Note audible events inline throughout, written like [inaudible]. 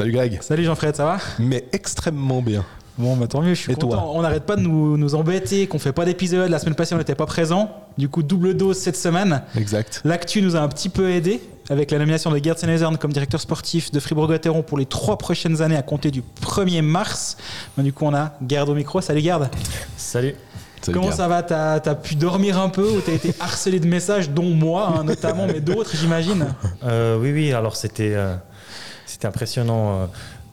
Salut Greg. Salut Jean-Fred, ça va? Mais extrêmement bien. Bon, bah tant mieux, je suis Et toi? content. on n'arrête pas de nous, nous embêter, qu'on fait pas d'épisode. La semaine passée, on n'était pas présent. Du coup, double dose cette semaine. Exact. L'actu nous a un petit peu aidé avec la nomination de Gerd Senezern comme directeur sportif de Fribourg-Gotteron pour les trois prochaines années à compter du 1er mars. Bah, du coup, on a Gerd au micro. Salut Gerd. Salut. Salut, Comment ça va? T'as as pu dormir un peu ou t'as été harcelé de messages, dont moi hein, notamment, mais d'autres, j'imagine? Euh, oui, oui, alors c'était euh, c'était impressionnant. euh,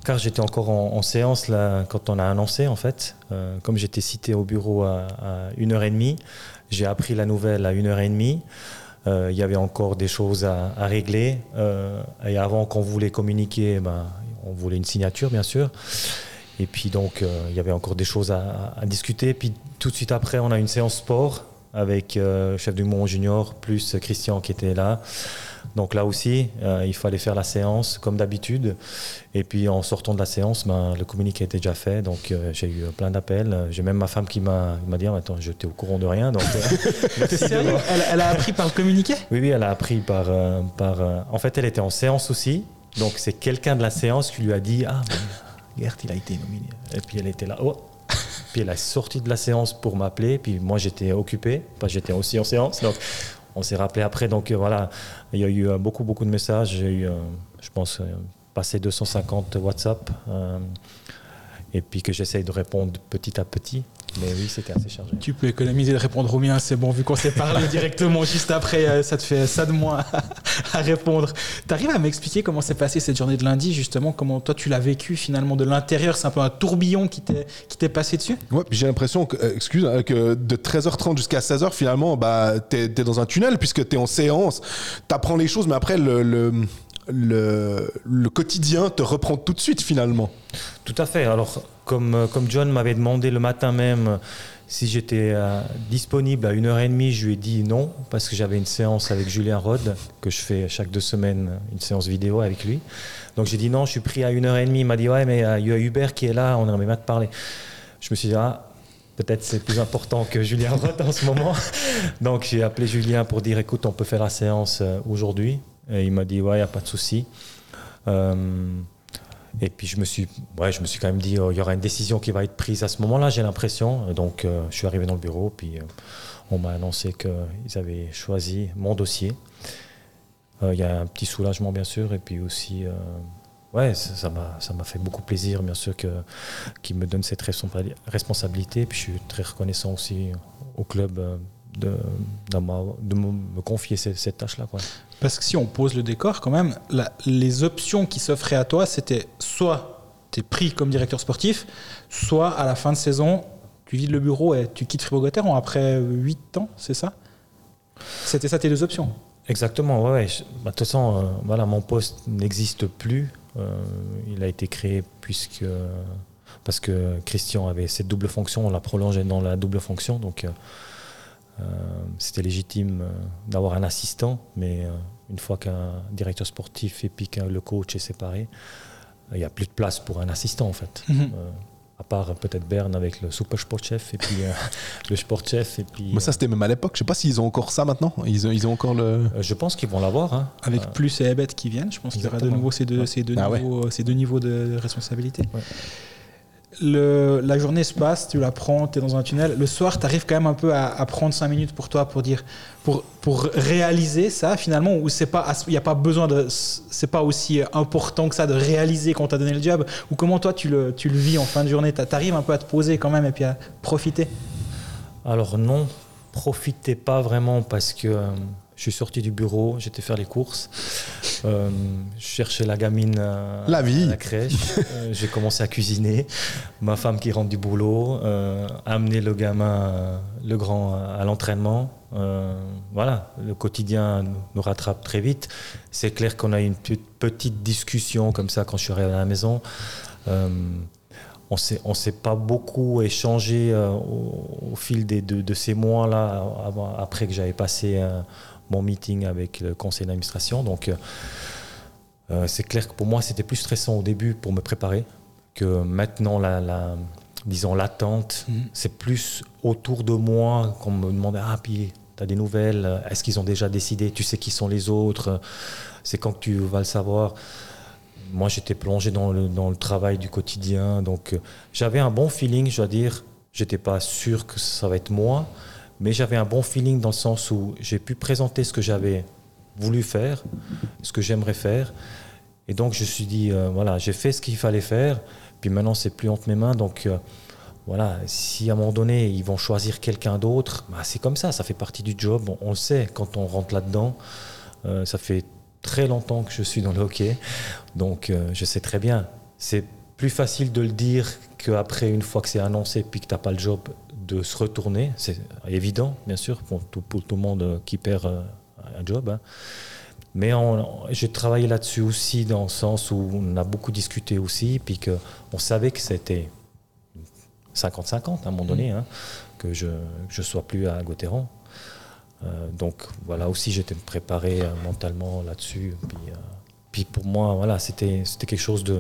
car j'étais encore en, séance là, quand on a annoncé, en fait. Euh, comme j'étais cité au bureau à, à 1h30, j'ai appris la nouvelle à 1h30. Euh, Il y avait encore des choses à, régler. Et avant qu'on voulait communiquer, ben, on voulait une signature, bien sûr. Et puis donc, il y avait encore des choses à, discuter. Puis tout de suite après, on a une séance sport avec chef du Mont Junior plus Christian qui était là. Donc là aussi, euh, il fallait faire la séance comme d'habitude. Et puis en sortant de la séance, ben, le communiqué était déjà fait. Donc euh, j'ai eu plein d'appels. J'ai même ma femme qui m'a dit Ah, Attends, j'étais au courant de rien. Donc, euh, [laughs] sérieux elle, elle a appris par le communiqué? Oui, oui, elle a appris par. par en fait, elle était en séance aussi. Donc, c'est quelqu'un de la séance qui lui a dit Ah, ben, Gert, il a été nominé. Et puis, elle était là. Oh. Puis, elle est sortie de la séance pour m'appeler. Puis, moi, j'étais occupé. Que j'étais aussi en séance. Donc, on s'est rappelé après. Donc, euh, voilà, il y a eu euh, beaucoup, beaucoup de messages. J'ai eu, euh, je pense, passé 250 WhatsApp. et puis, que j'essaye de répondre petit à petit. Mais oui, c'était assez chargé. Tu peux économiser de répondre au mien, c'est bon, vu qu'on s'est parlé [laughs] directement juste après, euh, ça te fait ça de moins [laughs] à répondre. T'arrives à m'expliquer comment s'est passée cette journée de lundi, justement, comment toi tu l'as vécu finalement de l'intérieur, c'est un peu un tourbillon qui t'est qui t'est passé dessus? Ouais, puis j'ai l'impression que, euh, excuse, hein, que de 13h30 jusqu'à 16h, finalement, bah, t'es es dans un tunnel puisque t'es en séance. T'apprends les choses, mais après, le, le, le, quotidien te reprend tout de suite, finalement. Tout à fait. Alors, comme, euh, comme John m'avait demandé le matin même euh, si j'étais euh, disponible à 1h30, je lui ai dit non, parce que j'avais une séance avec Julien Rod, que je fais chaque deux semaines, une séance vidéo avec lui. Donc j'ai dit non, je suis pris à 1h30. Il m'a dit ouais, mais il y a Hubert qui est là, on aimerait bien te parler. Je me suis dit, ah, peut-être c'est plus important que Julien Roth en ce moment. [laughs] Donc j'ai appelé Julien pour dire, écoute, on peut faire la séance aujourd'hui. Il m'a dit, ouais, il n'y a pas de souci. Euh, et puis je me suis, ouais, je me suis quand même dit, oh, il y aura une décision qui va être prise à ce moment-là, j'ai l'impression. Donc euh, je suis arrivé dans le bureau, puis euh, on m'a annoncé qu'ils avaient choisi mon dossier. Il y a un petit soulagement, bien sûr, et puis aussi, ouais, ça m'a fait beaucoup plaisir, bien sûr, qu'ils me donnent cette responsa- responsabilité. Puis je suis très reconnaissant aussi au club de, de me confier cette, cette tâche-là. Parce que si on pose le décor, quand même, la- les options qui s'offraient à toi, c'était soit tu es pris comme directeur sportif, soit à la fin de saison, tu vides le bureau et tu quittes Fribourg-Gotteron après 8 ans, c'est ça? C'était ça tes deux options? Exactement, ouais. bah, De toute façon, euh, voilà, mon poste n'existe plus. Euh, il a été créé puisque parce que Christian avait cette double fonction, on l'a prolongé dans la double fonction, donc euh, c'était légitime euh, d'avoir un assistant, mais euh, une fois qu'un directeur sportif et puis que le coach est séparé, il n'y a plus de place pour un assistant en fait. Mhm. Euh, à part peut-être Berne avec le super sportchef et puis euh, [laughs] le sportchef et puis. Mais ça, c'était même à l'époque. Je sais pas s'ils ont encore ça maintenant. Ils ont, ils ont encore le. euh, je pense qu'ils vont l'avoir. Hein. Avec Euh, plus et Ebet qui viennent, je pense qu'il y aura de nouveau ces deux, ces deux, Ah ouais. niveaux, ces deux niveaux de responsabilité. Ouais. La journée se passe, tu la prends, tu es dans un tunnel. Le soir, tu quand même un peu à, prendre 5 minutes pour toi, pour dire, pour, pour réaliser ça finalement, ou c'est pas, il n'y a pas besoin de, c'est pas aussi important que ça de réaliser qu'on t'a donné le job, ou comment toi tu le, tu le vis en fin de journée, Tu arrives un peu à te poser quand même et puis à profiter? Alors non, profitez pas vraiment parce que euh, je suis sorti du bureau, j'étais faire les courses, euh, je cherchais la gamine euh, La vie. à la crèche, [laughs] euh, j'ai commencé à cuisiner, ma femme qui rentre du boulot, euh, amener le gamin, le grand à, l'entraînement. euh, voilà, le quotidien nous, rattrape très vite. C'est clair qu'on a eu une pe- petite discussion comme ça quand je suis arrivé à la maison. On s'est on s'est pas beaucoup échangé euh, au, au fil des, de, de ces mois-là, avant- après que j'avais passé euh, mon meeting avec le conseil d'administration. Donc, euh, euh, c'est clair que pour moi, c'était plus stressant au début pour me préparer que maintenant, la, la- disons, l'attente. Mhm. C'est plus autour de moi qu'on me demandait Ah, puis, tu as des nouvelles? Est-ce qu'ils ont déjà décidé? Tu sais qui sont les autres? C'est quand que tu vas le savoir moi, j'étais plongé dans le, dans le travail du quotidien. Donc, euh, j'avais un bon feeling, je dois dire. J'étais pas sûr que ça va être moi, mais j'avais un bon feeling dans le sens où j'ai pu présenter ce que j'avais voulu faire, ce que j'aimerais faire. Et donc, je me suis dit, euh, voilà, j'ai fait ce qu'il fallait faire. Puis maintenant, c'est plus entre mes mains. Donc, euh, voilà, si à un moment donné, ils vont choisir quelqu'un d'autre, bah, c'est comme ça, ça fait partie du job. On, le sait quand on rentre là-dedans. Euh, ça fait très longtemps que je suis dans le hockey. Donc, je sais très bien. C'est plus facile de le dire qu'après, une fois que c'est annoncé, puis que tu n'as pas le job, de se retourner. C'est évident, bien sûr, pour tout, pour tout le monde qui perd euh, un job. hein. Mais j'ai travaillé là-dessus aussi, dans le sens où on a beaucoup discuté aussi, puis qu'on savait que c'était 50-50 à un moment donné, hein, que je ne sois plus à Gauthieron. Euh, donc voilà aussi, j'étais préparé euh, mentalement là-dessus. Puis, euh, puis pour moi, voilà, c'était c'était quelque chose de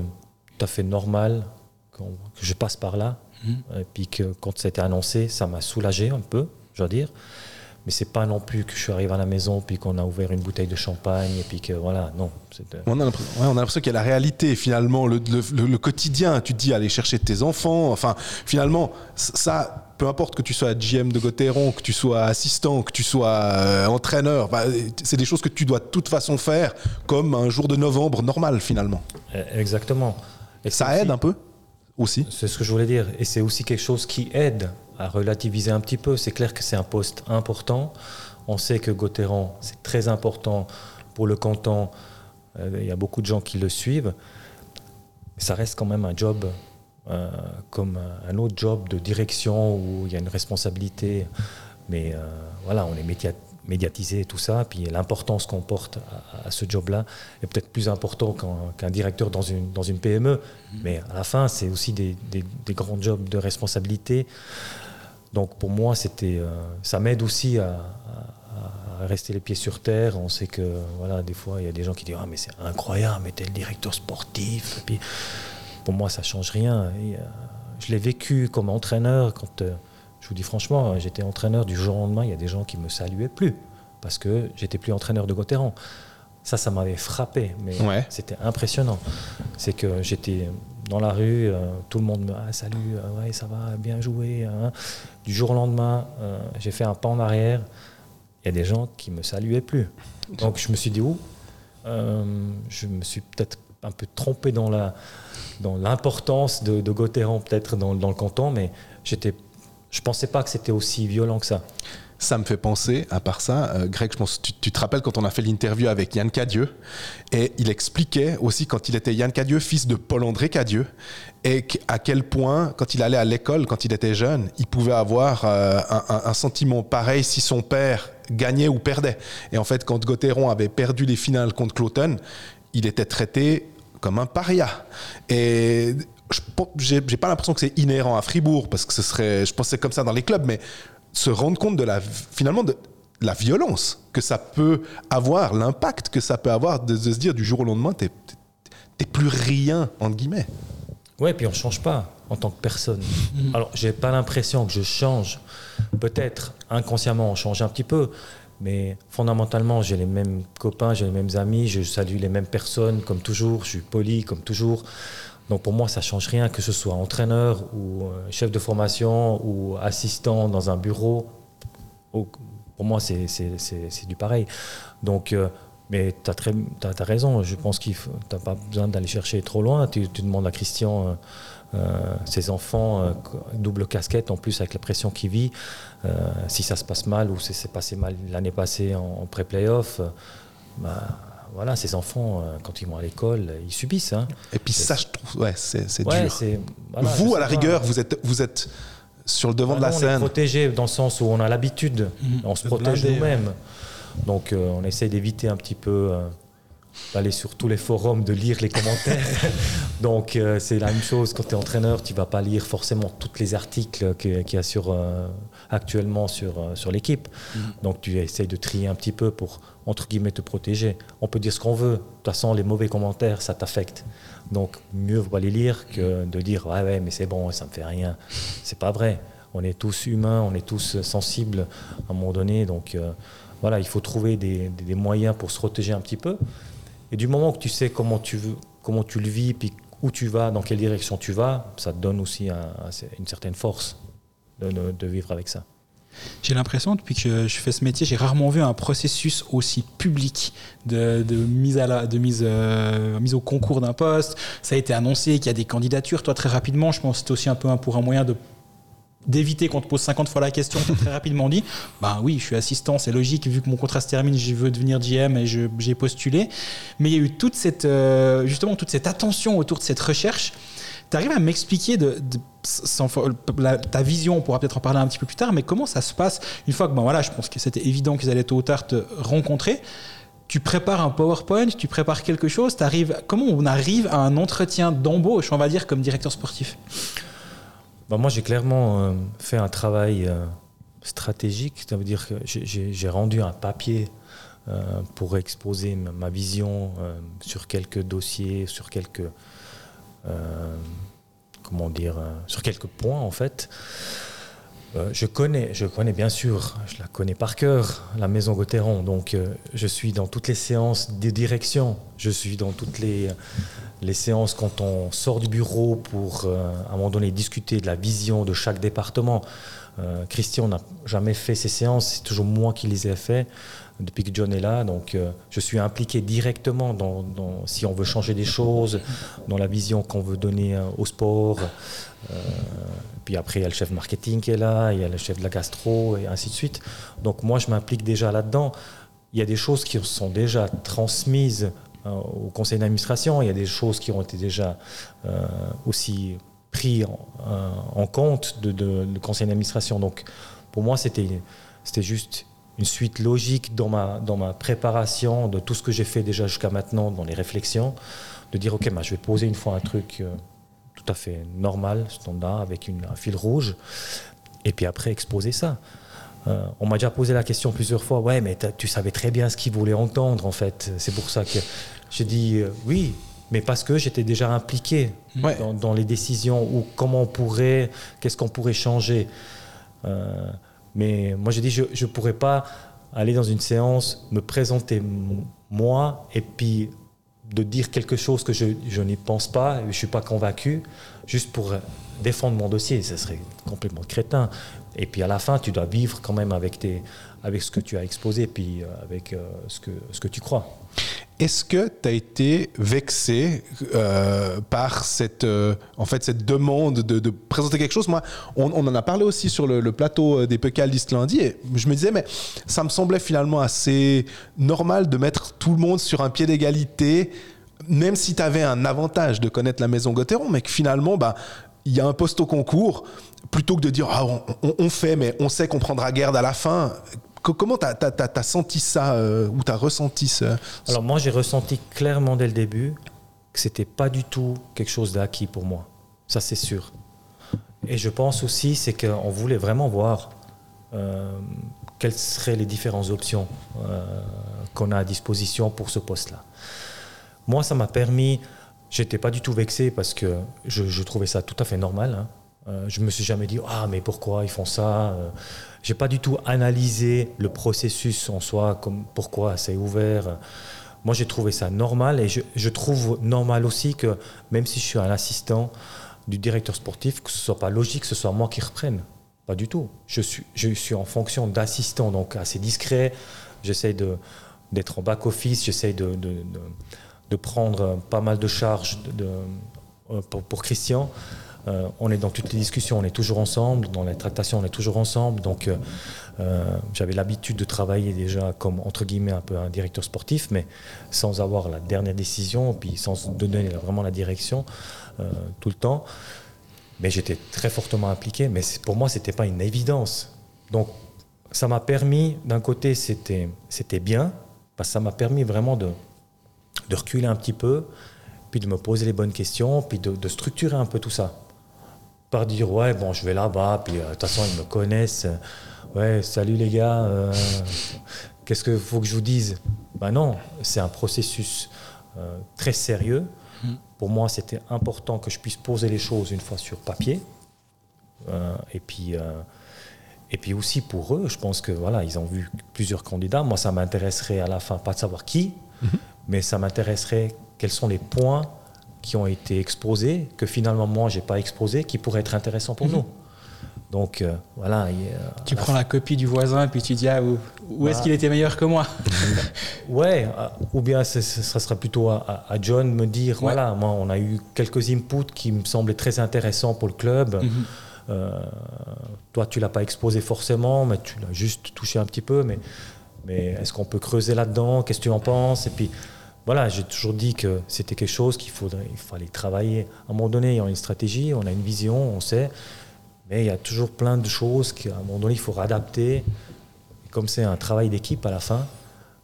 tout à fait normal que je passe par là. Mhm. Et puis que quand ça a été annoncé, ça m'a soulagé un peu, je dois dire. Mais c'est pas non plus que je suis arrivé à la maison puis qu'on a ouvert une bouteille de champagne et puis que voilà, non. c'était- On a l'impression ouais, qu'il y a la réalité, finalement, le, le- le- le quotidien. Tu te dis aller chercher tes enfants. Enfin, finalement, ça, peu importe que tu sois GM de Gauthieron, que tu sois assistant, que tu sois euh, entraîneur, bah, c'est des choses que tu dois de toute façon faire comme un jour de novembre normal, finalement. Eh, Exactement. Et Ça aide aussi- un peu? C'est ce que je voulais dire. Et c'est aussi quelque chose qui aide à relativiser un petit peu. C'est clair que c'est un poste important. On sait que Gauthieron, c'est très important pour le canton. Euh, Il y a beaucoup de gens qui le suivent. Ça reste quand même un job euh, comme un autre job de direction où il y a une responsabilité. Mais euh, voilà, on est média- médiatisé et tout ça. Puis l'importance qu'on porte à, à ce job-là est peut-être plus important qu'un directeur dans une, dans une PME. Mais à la fin, c'est aussi des, des- des grands jobs de responsabilité. Donc pour moi, c'était, euh, ça m'aide aussi à, à- à rester les pieds sur terre. On sait que voilà, des fois, il y a des gens qui disent ah mais c'est incroyable, mais t'es le directeur sportif. Et puis pour moi, ça change rien. Et, euh, je l'ai vécu comme entraîneur quand, euh, je vous dis franchement, j'étais entraîneur du jour au lendemain. Il y a des gens qui me saluaient plus parce que j'étais plus entraîneur de Gauthieron. Ça, ça m'avait frappé, mais Ouais. c'était impressionnant. C'est que j'étais dans la rue, euh, tout le monde me ah, salut, euh, ouais, ça va, bien joué. hein. Du jour au lendemain, euh, j'ai fait un pas en arrière. Il y a des gens qui me saluaient plus. Donc je me suis dit, où Je me suis peut-être un peu trompé dans la dans l'importance de, de peut-être dans, dans le canton, mais j'étais, je pensais pas que c'était aussi violent que ça. Ça me fait penser, à part ça, euh, Greg, je pense, tu, te rappelles quand on a fait l'interview avec Yann Cadieux, et il expliquait aussi quand il était Yann Cadieux, fils de Paul-André Cadieux, et à quel point, quand il allait à l'école, quand il était jeune, il pouvait avoir euh, un, sentiment pareil si son père gagnait ou perdait. Et en fait, quand Gauthieron avait perdu les finales contre Cloton, il était traité comme un paria. Et j'ai j'ai pas l'impression que c'est inhérent à Fribourg, parce que ce serait, je c'est comme ça dans les clubs, mais se rendre compte de la, finalement, de la violence que ça peut avoir, l'impact que ça peut avoir de, de se dire du jour au lendemain, t'es t'es plus rien, entre guillemets. Ouais, puis on change pas en tant que personne. Alors, j'ai pas l'impression que je change. Peut-être inconsciemment, on change un petit peu, mais fondamentalement, j'ai les mêmes copains, j'ai les mêmes amis, je salue les mêmes personnes comme toujours, je suis poli comme toujours. Donc pour moi, ça change rien que ce soit entraîneur ou euh, chef de formation ou assistant dans un bureau. Au- Pour moi, c'est du pareil. Donc, euh, mais tu as, raison, je pense qu'il n'as pas besoin d'aller chercher trop loin. Tu, demandes à Christian, euh, ses enfants, double casquette en plus avec la pression qu'il vit, si ça se passe mal ou si c'est passé mal l'année passée en, pré-playoff, bah, voilà, ces enfants, euh, quand ils vont à l'école, ils subissent. hein. Et puis ça, je trouve, ouais, c'est Ouais, dur. voilà, vous, à la pas. rigueur, vous êtes, vous êtes sur le devant de la non, On est scène. protégé dans le sens où on a l'habitude, Mhm. on se protège nous-mêmes. Donc euh, on essaye d'éviter un petit peu euh, d'aller sur tous les forums, de lire les commentaires. [laughs] Donc euh, c'est la même chose quand tu es entraîneur, tu vas pas lire forcément tous les articles qu'il y a sur, euh, actuellement sur, euh, sur l'équipe. Mhm. Donc tu essayes de trier un petit peu pour, entre guillemets, te protéger. On peut dire ce qu'on veut. De toute façon, les mauvais commentaires, ça t'affecte. Donc mieux vaut les lire que de dire ouais ouais mais c'est bon ça me fait rien. C'est pas vrai. On est tous humains, on est tous sensibles à un moment donné. Donc euh, voilà, il faut trouver des moyens pour se protéger un petit peu. Et du moment que tu sais comment tu, veux, comment tu le vis, puis où tu vas, dans quelle direction tu vas, ça te donne aussi une certaine force de, vivre avec ça. J'ai l'impression, depuis que je fais ce métier, j'ai rarement vu un processus aussi public de, mise, à la, de mise, euh, mise au concours d'un poste. Ça a été annoncé qu'il y a des candidatures. Toi, très rapidement, je pense que c'est aussi un peu un, pour un moyen d'éviter qu'on te pose 50 fois la question, [laughs] très rapidement dit, bah oui, je suis assistant, c'est logique, vu que mon contrat se termine, je veux devenir GM et j'ai postulé. Mais il y a eu toute cette, euh, justement, toute cette attention autour de cette recherche. Tu arrives à m'expliquer ta vision, on pourra peut-être en parler un petit peu plus tard, mais comment ça se passe une fois que, ben voilà, je pense que c'était évident qu'ils allaient tôt ou tard te rencontrer tu prépares un PowerPoint, tu prépares quelque chose, arrives, comment on arrive à un entretien d'embauche, on va dire, comme directeur sportif? Bah, moi, j'ai clairement euh, fait un travail euh, stratégique. Ça veut dire que j'ai rendu un papier euh, pour exposer ma, vision sur quelques dossiers, sur quelques comment dire, sur quelques points en fait. je connais, je connais bien sûr, je la connais par cœur, la maison Gauthieron. Donc, je suis dans toutes les séances de direction. Je suis dans toutes les les séances quand on sort du bureau pour, euh, à un moment donné, discuter de la vision de chaque département. Euh, Christian n'a jamais fait ces séances, c'est toujours moi qui les ai fait depuis que John est là. Donc, euh, je suis impliqué directement dans, si on veut changer des choses, dans la vision qu'on veut donner au sport. puis après, il y a le chef marketing qui est là, il y a le chef de la gastro, et ainsi de suite. Donc, moi, je m'implique déjà là-dedans. Il y a des choses qui sont déjà transmises euh, au conseil d'administration. Il y a des choses qui ont été déjà euh, aussi prises euh, en, compte de, de, conseil d'administration. Donc, pour moi, c'était juste une suite logique dans ma, dans ma préparation de tout ce que j'ai fait déjà jusqu'à maintenant, dans les réflexions, de dire, OK, bah, je vais poser une fois un truc tout à fait normal, standard, avec une, un fil rouge, et puis après exposer ça. Euh, on m'a déjà posé la question plusieurs fois, ouais, mais tu savais très bien ce qu'il voulait entendre, en fait. C'est pour ça que j'ai dit euh, oui, mais parce que j'étais déjà impliqué dans, les décisions ou comment on pourrait, qu'est-ce qu'on pourrait changer. Euh, mais moi, j'ai dit, je ne pourrais pas aller dans une séance, me présenter moi, et puis de dire quelque chose que je, je n'y pense pas, je ne suis pas convaincu, juste pour défendre mon dossier. Ce serait complètement crétin. Et puis à la fin, tu dois vivre quand même avec, tes, avec ce que tu as exposé, puis euh, avec euh, ce, que, ce que tu crois. Est-ce que tu as été vexé euh, par cette, en fait, cette demande de, présenter quelque chose? Moi, on, en a parlé aussi sur le, plateau des Pécales lundi, et je me disais, mais ça me semblait finalement assez normal de mettre tout le monde sur un pied d'égalité, même si tu avais un avantage de connaître la maison Gauthieron, mais que finalement, bah, il y a un poste au concours, plutôt que de dire ah, on, fait, mais on sait qu'on prendra garde à la fin. Comment tu as, senti ça euh, ou tu as ressenti ça? Alors moi j'ai ressenti clairement dès le début que c'était pas du tout quelque chose d'acquis pour moi. Ça c'est sûr. Et je pense aussi c'est qu'on voulait vraiment voir euh, quelles seraient les différentes options euh, qu'on a à disposition pour ce poste-là. Moi ça m'a permis, j'étais pas du tout vexé parce que je, trouvais ça tout à fait normal. Hein. Je me suis jamais dit ah mais pourquoi ils font ça. Euh, j'ai pas du tout analysé le processus en soi, comme pourquoi c'est ouvert. Moi j'ai trouvé ça normal et je, trouve normal aussi que même si je suis un assistant du directeur sportif, que ce soit pas logique que ce soit moi qui reprenne. Pas du tout. Je suis, je suis en fonction d'assistant, donc assez discret. J'essaie d'être en back-office, j'essaie de, de, de, prendre pas mal de charges de, pour, pour, Christian. Euh, on est dans toutes les discussions, on est toujours ensemble, dans les tractations, on est toujours ensemble. Donc, euh, euh, j'avais l'habitude de travailler déjà comme, un directeur sportif, mais sans avoir la dernière décision, puis sans donner vraiment la direction tout le temps. Mais j'étais très fortement impliqué, mais pour moi, ce n'était pas une évidence. Donc, ça m'a permis, d'un côté, c'était bien, parce que ça m'a permis vraiment de, de reculer un petit peu, puis de me poser les bonnes questions, puis de structurer un peu tout ça par dire ouais bon je vais là-bas puis euh, de toute façon ils me connaissent. Ouais salut les gars euh, qu'est-ce qu'il faut que je vous dise? Ben non c'est un processus euh, très sérieux. Mm. pour moi c'était important que je puisse poser les choses une fois sur papier. Et puis et puis aussi pour eux je pense que voilà ils ont vu plusieurs candidats. Moi ça m'intéresserait à la fin pas de savoir qui mm-hmm. mais ça m'intéresserait quels sont les points qui ont été exposés, que finalement moi j'ai pas exposé, qui pourraient être intéressants pour Mhm. nous. Donc euh, voilà. Tu prends la copie du voisin et puis tu dis ah, où, où est-ce Bah. qu'il était meilleur que moi [laughs] Ouais, euh, ou bien ce, sera plutôt à, à- John me dire, Ouais. voilà, moi on a eu quelques inputs qui me semblaient très intéressants pour le club. Mhm. Euh, toi tu l'as pas exposé forcément, mais tu l'as juste touché un petit peu. Mais, mais est-ce qu'on peut creuser là-dedans? Qu'est-ce que tu en penses? Et puis voilà, j'ai toujours dit que c'était quelque chose qu'il faudrait, il fallait travailler. À un moment donné, il y a une stratégie, on a une vision, on sait, mais il y a toujours plein de choses qu'à un moment donné il faut réadapter. Et comme c'est un travail d'équipe à la fin,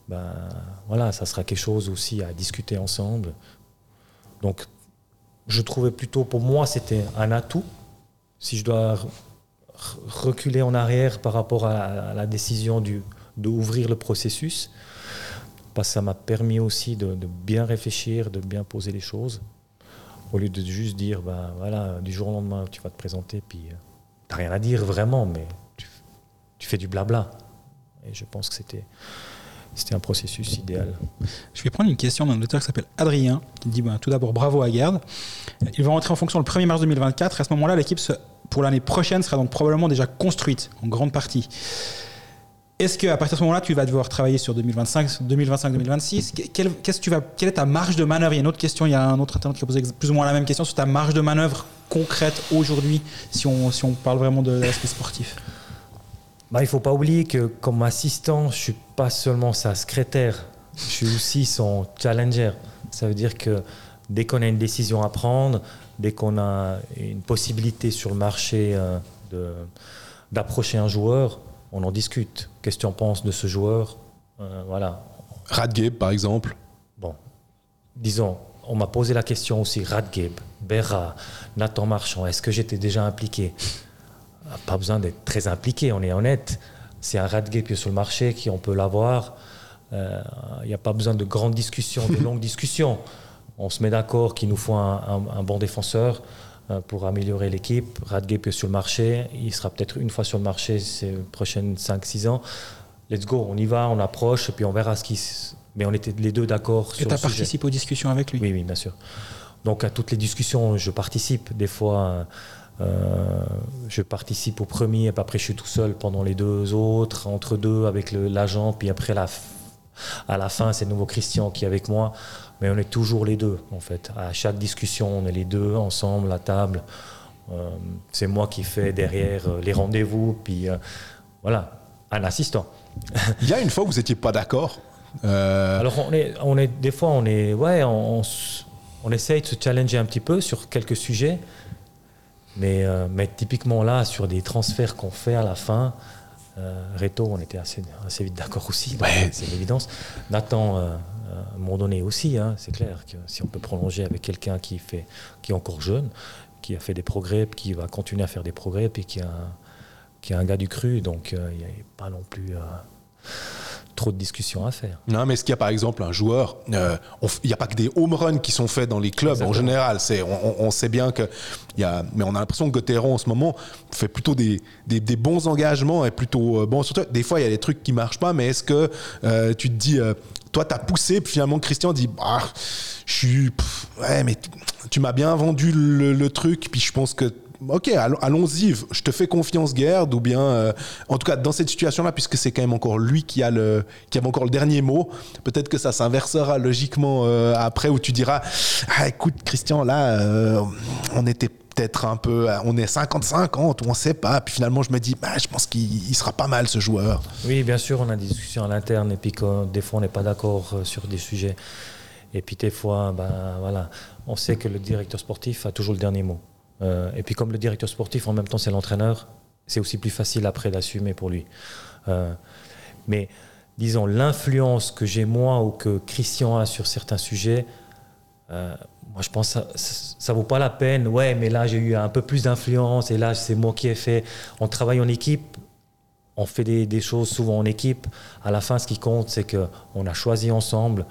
ben voilà, ça sera quelque chose aussi à discuter ensemble. Donc, je trouvais plutôt, pour moi, c'était un atout. Si je dois re- reculer en arrière par rapport à, à la décision d'ouvrir le processus, ça m'a permis aussi de, bien réfléchir, de bien poser les choses, au lieu de juste dire, ben voilà, du jour au lendemain, tu vas te présenter, puis tu n'as rien à dire vraiment, mais tu, fais du blabla. Et je pense que c'était, c'était un processus idéal. Je vais prendre une question d'un auteur qui s'appelle Adrien, qui dit bah, tout d'abord bravo à Gerd. Il va rentrer en fonction le 1er mars 2024. À ce moment-là, l'équipe pour l'année prochaine sera donc probablement déjà construite en grande partie. Est-ce qu'à partir de ce moment-là, tu vas devoir travailler sur 2025, 2025-2026 Que- quelle, est ta marge de manœuvre? Il y a une autre question, il y a un autre internaute qui a posé plus ou moins la même question sur ta marge de manœuvre concrète aujourd'hui, si on, si on parle vraiment de l'aspect sportif. Bah, il ne faut pas oublier que comme assistant, je ne suis pas seulement sa secrétaire, je suis aussi son challenger. Ça veut dire que dès qu'on a une décision à prendre, dès qu'on a une possibilité sur le marché euh, d'approcher un joueur, on en discute. Qu'est-ce que tu en penses de ce joueur Euh, Voilà. Radgabe, par exemple. Bon, disons, on m'a posé la question aussi, Radgeb, Berra, Nathan Marchand, est-ce que j'étais déjà impliqué? Pas besoin d'être très impliqué, on est honnête. C'est un Radgeb qui est sur le marché, qui on peut l'avoir. Euh, Il n'y a pas besoin de grandes discussions, de [laughs] longues discussions. On se met d'accord qu'il nous faut un, un- un bon défenseur pour améliorer l'équipe. Radgeb est sur le marché, il sera peut-être une fois sur le marché ces prochaines 5-6 ans. Let's go, on y va, on approche, et puis on verra ce qui... Mais on était les deux d'accord Et sur tu le as participé aux discussions avec lui? Oui, oui, bien sûr. Donc à toutes les discussions, je participe. Des fois, euh, je participe au premier, et puis après je suis tout seul pendant les deux autres, entre deux avec l'agent, puis après la à la fin, c'est nouveau Christian qui est avec moi. Mais on est toujours les deux, en fait. À chaque discussion, on est les deux ensemble à table. Euh, c'est moi qui fais derrière euh, les rendez-vous, puis euh, voilà, un assistant. Il y a une fois où vous n'étiez pas d'accord. Alors on est, on est, des fois on est, ouais, on, on, s- on essaye de se challenger un petit peu sur quelques sujets, mais, mais typiquement là sur des transferts qu'on fait à la fin, Reto, on était assez, assez vite d'accord aussi, c'est l'évidence. Nathan, à un moment donné aussi, hein, c'est clair que si on peut prolonger avec quelqu'un qui est encore jeune, qui a fait des progrès, qui va continuer à faire des progrès, puis qui est un gars du cru, donc euh, il n'y a pas non plus euh, trop de discussions à faire. Non, mais est-ce qu'il y a par exemple un joueur euh, on Il n'y a pas que des home runs qui sont faits dans les clubs en général. C'est, on, sait bien que. Il y a, mais on a l'impression que Gauthieron en ce moment fait plutôt des, des, des bons engagements et plutôt. euh, bon, surtout, des fois, il y a des trucs qui marchent pas, mais est-ce que euh, tu te dis. toi, tu as poussé, puis finalement, Christian dit bah, Je suis. ouais, mais tu, tu m'as bien vendu le, le truc, puis je pense que. Ok, allons- allons-y, je te fais confiance, Gerd, ou bien, euh, en tout cas, dans cette situation-là, puisque c'est quand même encore lui qui a le, qui a encore le dernier mot, peut-être que ça s'inversera logiquement euh, après, où tu diras, ah, écoute, Christian, là, euh, on était peut-être un peu, on est 50-50, ou on sait pas, puis finalement, je me dis, bah, je pense qu'il il sera pas mal, ce joueur. Oui, bien sûr, on a des discussions à l'interne et puis des fois on n'est pas d'accord sur des sujets. Et puis des fois, ben, voilà, on sait que le directeur sportif a toujours le dernier mot. Euh, et puis comme le directeur sportif en même temps c'est l'entraîneur, c'est aussi plus facile après d'assumer pour lui. Euh, mais disons, l'influence que j'ai moi ou que Christian a sur certains sujets, euh, moi je pense que ça, ça vaut pas la peine. Ouais, mais là j'ai eu un peu plus d'influence et là c'est moi qui ai fait. On travaille en équipe, on fait des, choses souvent en équipe. À la fin, ce qui compte, c'est qu'on a choisi ensemble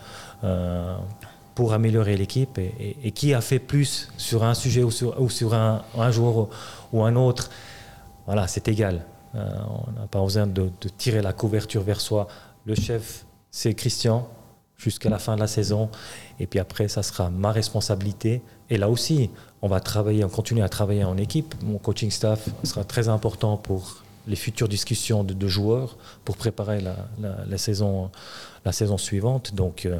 pour améliorer l'équipe. Et, qui a fait plus sur un sujet ou sur, un, jour ou un autre, voilà, c'est égal. Euh, on n'a pas besoin de, de tirer la couverture vers soi. Le chef, c'est Christian. jusqu'à la fin de la saison. Et puis après, ça sera ma responsabilité. Et là aussi, on va travailler, on continue à travailler en équipe. Mon coaching staff sera très important pour les futures discussions de, joueurs pour préparer la, saison, la saison suivante. Donc, euh,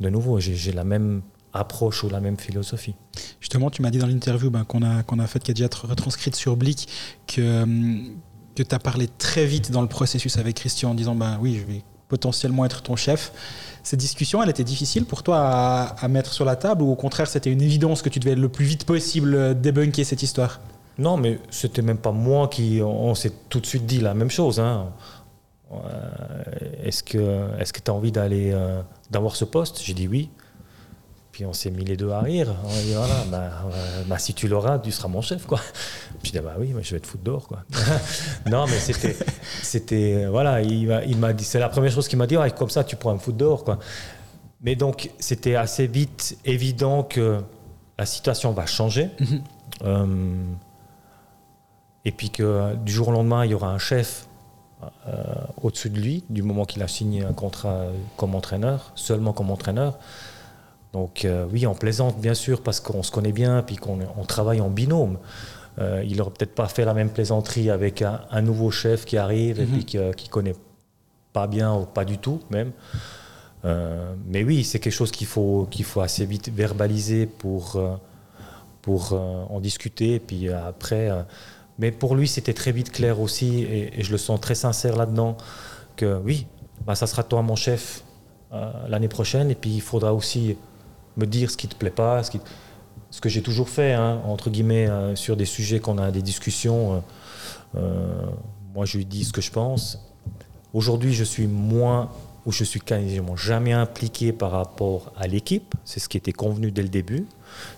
de nouveau, j'ai la même approche ou la même philosophie. Justement, tu m'as dit dans l'interview ben, qu'on a, qu'on a faite, qui a déjà retranscrite sur Blick, que, hum, que tu as parlé très vite dans le processus avec Christian en disant ben, oui, je vais potentiellement être ton chef. Cette discussion, elle était difficile pour toi à, mettre sur la table ou au contraire, c'était une évidence que tu devais le plus vite possible débunker cette histoire? Non, mais c'était même pas moi qui. On, s'est tout de suite dit la même chose. Hein. Euh, est-ce que est-ce que tu as envie d'aller euh, d'avoir ce poste? J'ai dit oui. Puis on s'est mis les deux à rire. On a dit voilà, bah, euh, bah, si tu l'auras, tu seras mon chef, quoi. Puis dit bah oui, je vais te foutre dehors, quoi. [laughs] non, mais c'était, c'était, voilà, il m'a, il m'a dit, c'est la première chose qu'il m'a dit, comme ça, tu pourras me foutre dehors, quoi. Mais donc, c'était assez vite évident que la situation va changer. Mhm. Euh, et puis que du jour au lendemain, il y aura un chef au-dessus de lui, du moment qu'il a signé un contrat comme entraîneur, seulement comme entraîneur. Donc euh, oui, on plaisante bien sûr parce qu'on se connaît bien puis qu'on on travaille en binôme. Euh, il n'aurait peut-être pas fait la même plaisanterie avec un, nouveau chef qui arrive et mhm. puis qui ne connaît pas bien ou pas du tout même. Euh, mais oui, c'est quelque chose qu'il faut, qu'il faut assez vite verbaliser pour, pour en discuter. Et puis après, mais pour lui, c'était très vite clair aussi, et, je le sens très sincère là-dedans, que oui, bah, ça sera toi mon chef l'année prochaine, et puis il faudra aussi me dire ce qui te plaît pas, ce, que j'ai toujours fait, hein, entre guillemets, euh, sur des sujets qu'on a des discussions. Euh, euh, moi, je lui dis ce que je pense. Aujourd'hui, je suis moins ou je suis quasiment jamais impliqué par rapport à l'équipe. C'est ce qui était convenu dès le début.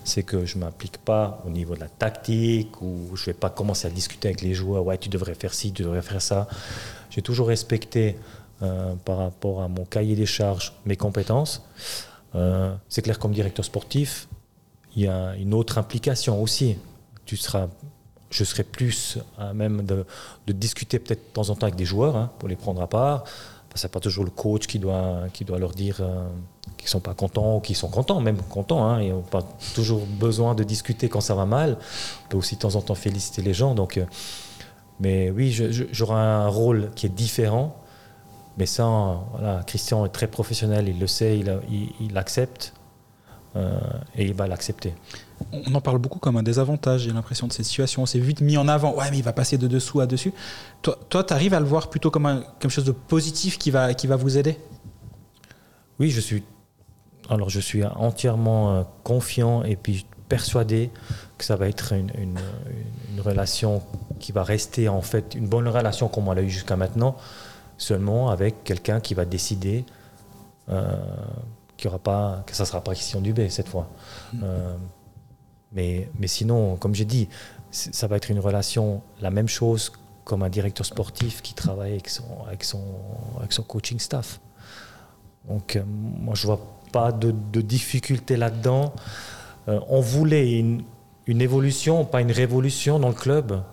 C'est que je ne m'implique pas au niveau de la tactique ou je ne vais pas commencer à discuter avec les joueurs. Ouais, tu devrais faire ci, tu devrais faire ça. J'ai toujours respecté par rapport à mon cahier des charges mes compétences. Euh, c'est clair, comme directeur sportif, il y a une autre implication aussi. Tu seras, je serai plus à même de, discuter peut-être de temps en temps avec des joueurs hein, pour les prendre à part. Ce n'est pas toujours le coach qui doit, qui doit leur dire euh, qu'ils ne sont pas contents ou qu'ils sont contents, même contents. Hein, ils n'ont pas toujours besoin de discuter quand ça va mal. On peut aussi de temps en temps féliciter les gens. Donc, euh, mais oui, j'aurai un rôle qui est différent mais ça, Christian est très professionnel, il le sait, il, l'accepte euh, et il va l'accepter. On en parle beaucoup comme un désavantage, j'ai l'impression de cette situation. C'est vite mis en avant. Ouais, mais il va passer de dessous à dessus. Toi, tu arrives à le voir plutôt comme un, quelque chose de positif qui va, qui va vous aider? Oui, je suis. Alors, je suis entièrement euh, confiant et puis persuadé que ça va être une, une, une relation qui va rester en fait une bonne relation comme on l'a eu jusqu'à maintenant seulement avec quelqu'un qui va décider euh, aura pas, que ça ne sera pas Christian Dubé cette fois. Mm. Euh, mais, mais sinon, comme j'ai dit, ça va être une relation, la même chose comme un directeur sportif qui travaille avec son, avec son, coaching staff. Donc, euh, moi, je ne vois pas de, difficulté là-dedans. Euh, on voulait une, une, évolution, pas une révolution dans le club.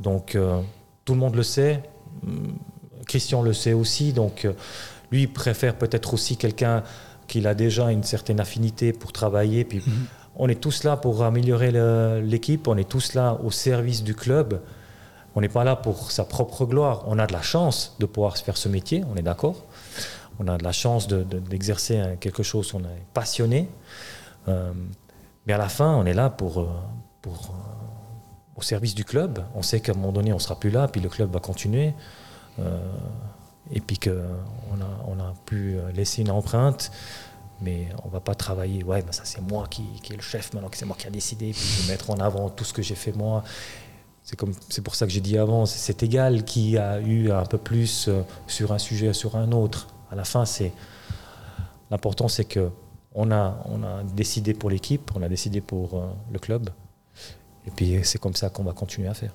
Donc, tout le monde le sait. Christian le sait aussi, donc euh, lui préfère peut-être aussi quelqu'un qui a déjà une certaine affinité pour travailler. Puis mhm. On est tous là pour améliorer l'équipe, on est tous là au service du club. On n'est pas là pour sa propre gloire. On a de la chance de pouvoir faire ce métier, on est d'accord. On a de la chance d'exercer de, quelque chose, on est passionné. Euh, mais à la fin, on est là pour, euh, pour, au service du club. On sait qu'à un moment donné, on sera plus là, puis le club va continuer. Euh, et puis qu'on on a pu laisser une empreinte mais on va pas travailler, ouais, ben ça c'est moi qui, qui est le chef maintenant, c'est moi qui a décidé, puis je vais mettre en avant tout ce que j'ai fait moi. C'est, c'est pour ça que j'ai dit avant, c'est, égal qui a eu un peu plus euh, sur un sujet, sur un autre. À la fin, c'est l'important, c'est que on a, on a décidé pour l'équipe, on a décidé pour euh, le club, et puis c'est comme ça qu'on va continuer à faire.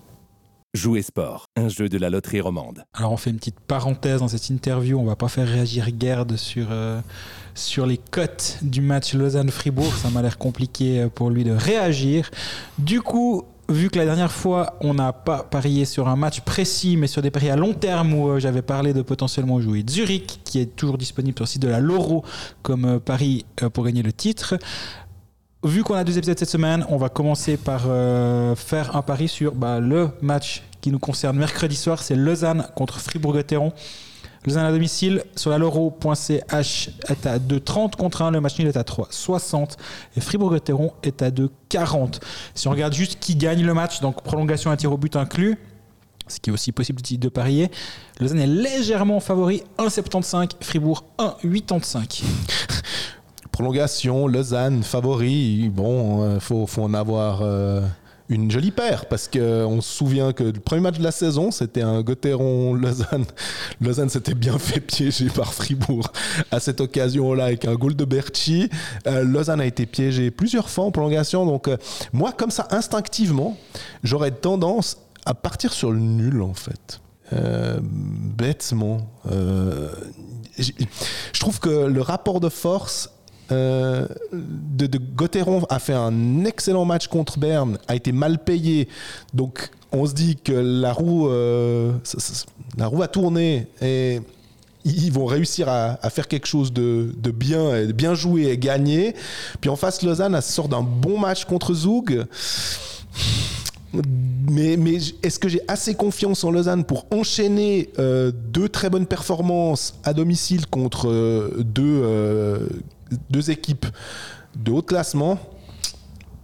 Jouer Sport, un jeu de la loterie romande. Alors on fait une petite parenthèse dans cette interview, on va pas faire réagir Gerd sur, euh, sur les cotes du match Lausanne-Fribourg, ça m'a l'air compliqué euh, pour lui de réagir. Du coup, vu que la dernière fois, on n'a pas parié sur un match précis, mais sur des paris à long terme où euh, j'avais parlé de potentiellement jouer Zurich, qui est toujours disponible sur le site de la Loro comme pari pour gagner le titre. Vu qu'on a deux épisodes cette semaine, on va commencer par euh, faire un pari sur bah, le match qui nous concerne mercredi soir. C'est Lausanne contre Fribourg-Gotteron. Lausanne à domicile sur la loro.ch est à 2,30 contre 1. Le match nul est à 3,60. Et Fribourg-Gotteron est à 2,40. Si on regarde juste qui gagne le match, donc prolongation à tir au but inclus, ce qui est aussi possible de parier, Lausanne est légèrement favori 1,75. Fribourg 1,85. Prolongation, Lausanne, favori. Bon, il faut, faut en avoir euh, une jolie paire parce qu'on se souvient que le premier match de la saison, c'était un Gotteron-Lausanne. [laughs] Lausanne s'était bien fait piéger par Fribourg à cette occasion-là avec un goal de Berchi. Euh, Lausanne a été piégé plusieurs fois en prolongation. Donc, euh, moi, comme ça, instinctivement, j'aurais tendance à partir sur le nul en fait. Euh, bêtement. Euh, je trouve que le rapport de force euh, de, de a fait un excellent match contre Berne, a été mal payé. Donc on se dit que la roue, euh, la roue a tourné et ils vont réussir à, faire quelque chose de, bien, de bien joué et gagner. Puis en face, Lausanne sort d'un bon match contre Zoug. Mais, est-ce que j'ai assez confiance en Lausanne pour enchaîner euh, deux très bonnes performances à domicile contre euh, deux, deux équipes de haut classement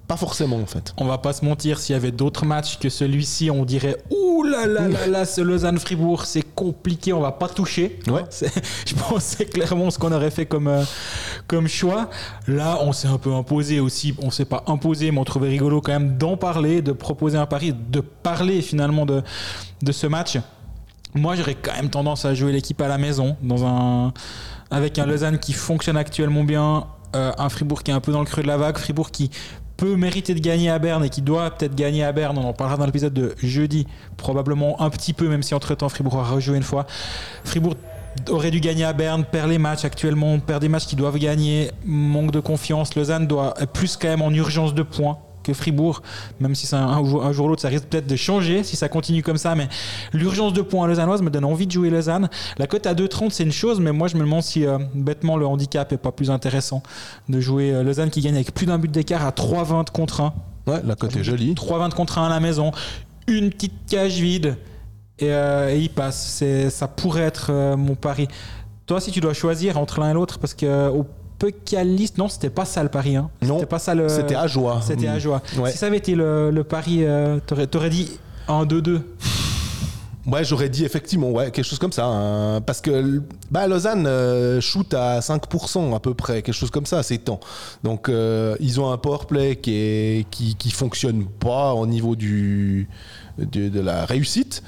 Pas forcément en fait. On va pas se mentir, s'il y avait d'autres matchs que celui-ci, on dirait Ouh là là là là, ce Lausanne-Fribourg, c'est compliqué, on va pas toucher. Ouais. [laughs] Je c'est clairement ce qu'on aurait fait comme, euh, comme choix. Là, on s'est un peu imposé aussi. On s'est pas imposé, mais on trouvait rigolo quand même d'en parler, de proposer un pari, de parler finalement de, de ce match. Moi, j'aurais quand même tendance à jouer l'équipe à la maison, dans un, avec un Lausanne qui fonctionne actuellement bien, euh, un Fribourg qui est un peu dans le creux de la vague, Fribourg qui peut mériter de gagner à Berne et qui doit peut-être gagner à Berne. On en parlera dans l'épisode de jeudi, probablement un petit peu, même si entre-temps Fribourg a rejoué une fois. Fribourg aurait dû gagner à Berne, perd les matchs actuellement, perd des matchs qu'ils doivent gagner, manque de confiance. Lausanne doit plus quand même en urgence de points que Fribourg, même si c'est un, un jour, un jour ou l'autre, ça risque peut-être de changer si ça continue comme ça. Mais l'urgence de points lausannoise me donne envie de jouer Lausanne. La cote à 2,30, c'est une chose, mais moi je me demande si euh, bêtement le handicap est pas plus intéressant de jouer euh, Lausanne qui gagne avec plus d'un but d'écart à 3,20 contre 1. Ouais, la cote est jolie. 3,20 contre 1 à la maison, une petite cage vide et, euh, et il passe. Ça pourrait être mon pari. Toi, si tu dois choisir entre l'un et l'autre, parce que au Pécaliste, non, c'était pas ça le pari. Hein. Non, c'était pas ça le. C'était à joie. C'était à joie. Ouais. Si ça avait été le, le pari, euh, t'aurais, t'aurais dit 1-2-2. Ouais, j'aurais dit effectivement, ouais, quelque chose comme ça. hein, parce que bah, Lausanne euh, shoot à 5% à peu près, quelque chose comme ça, c'est temps. Donc euh, ils ont un powerplay qui, est, qui, qui fonctionne pas au niveau du, de, la réussite.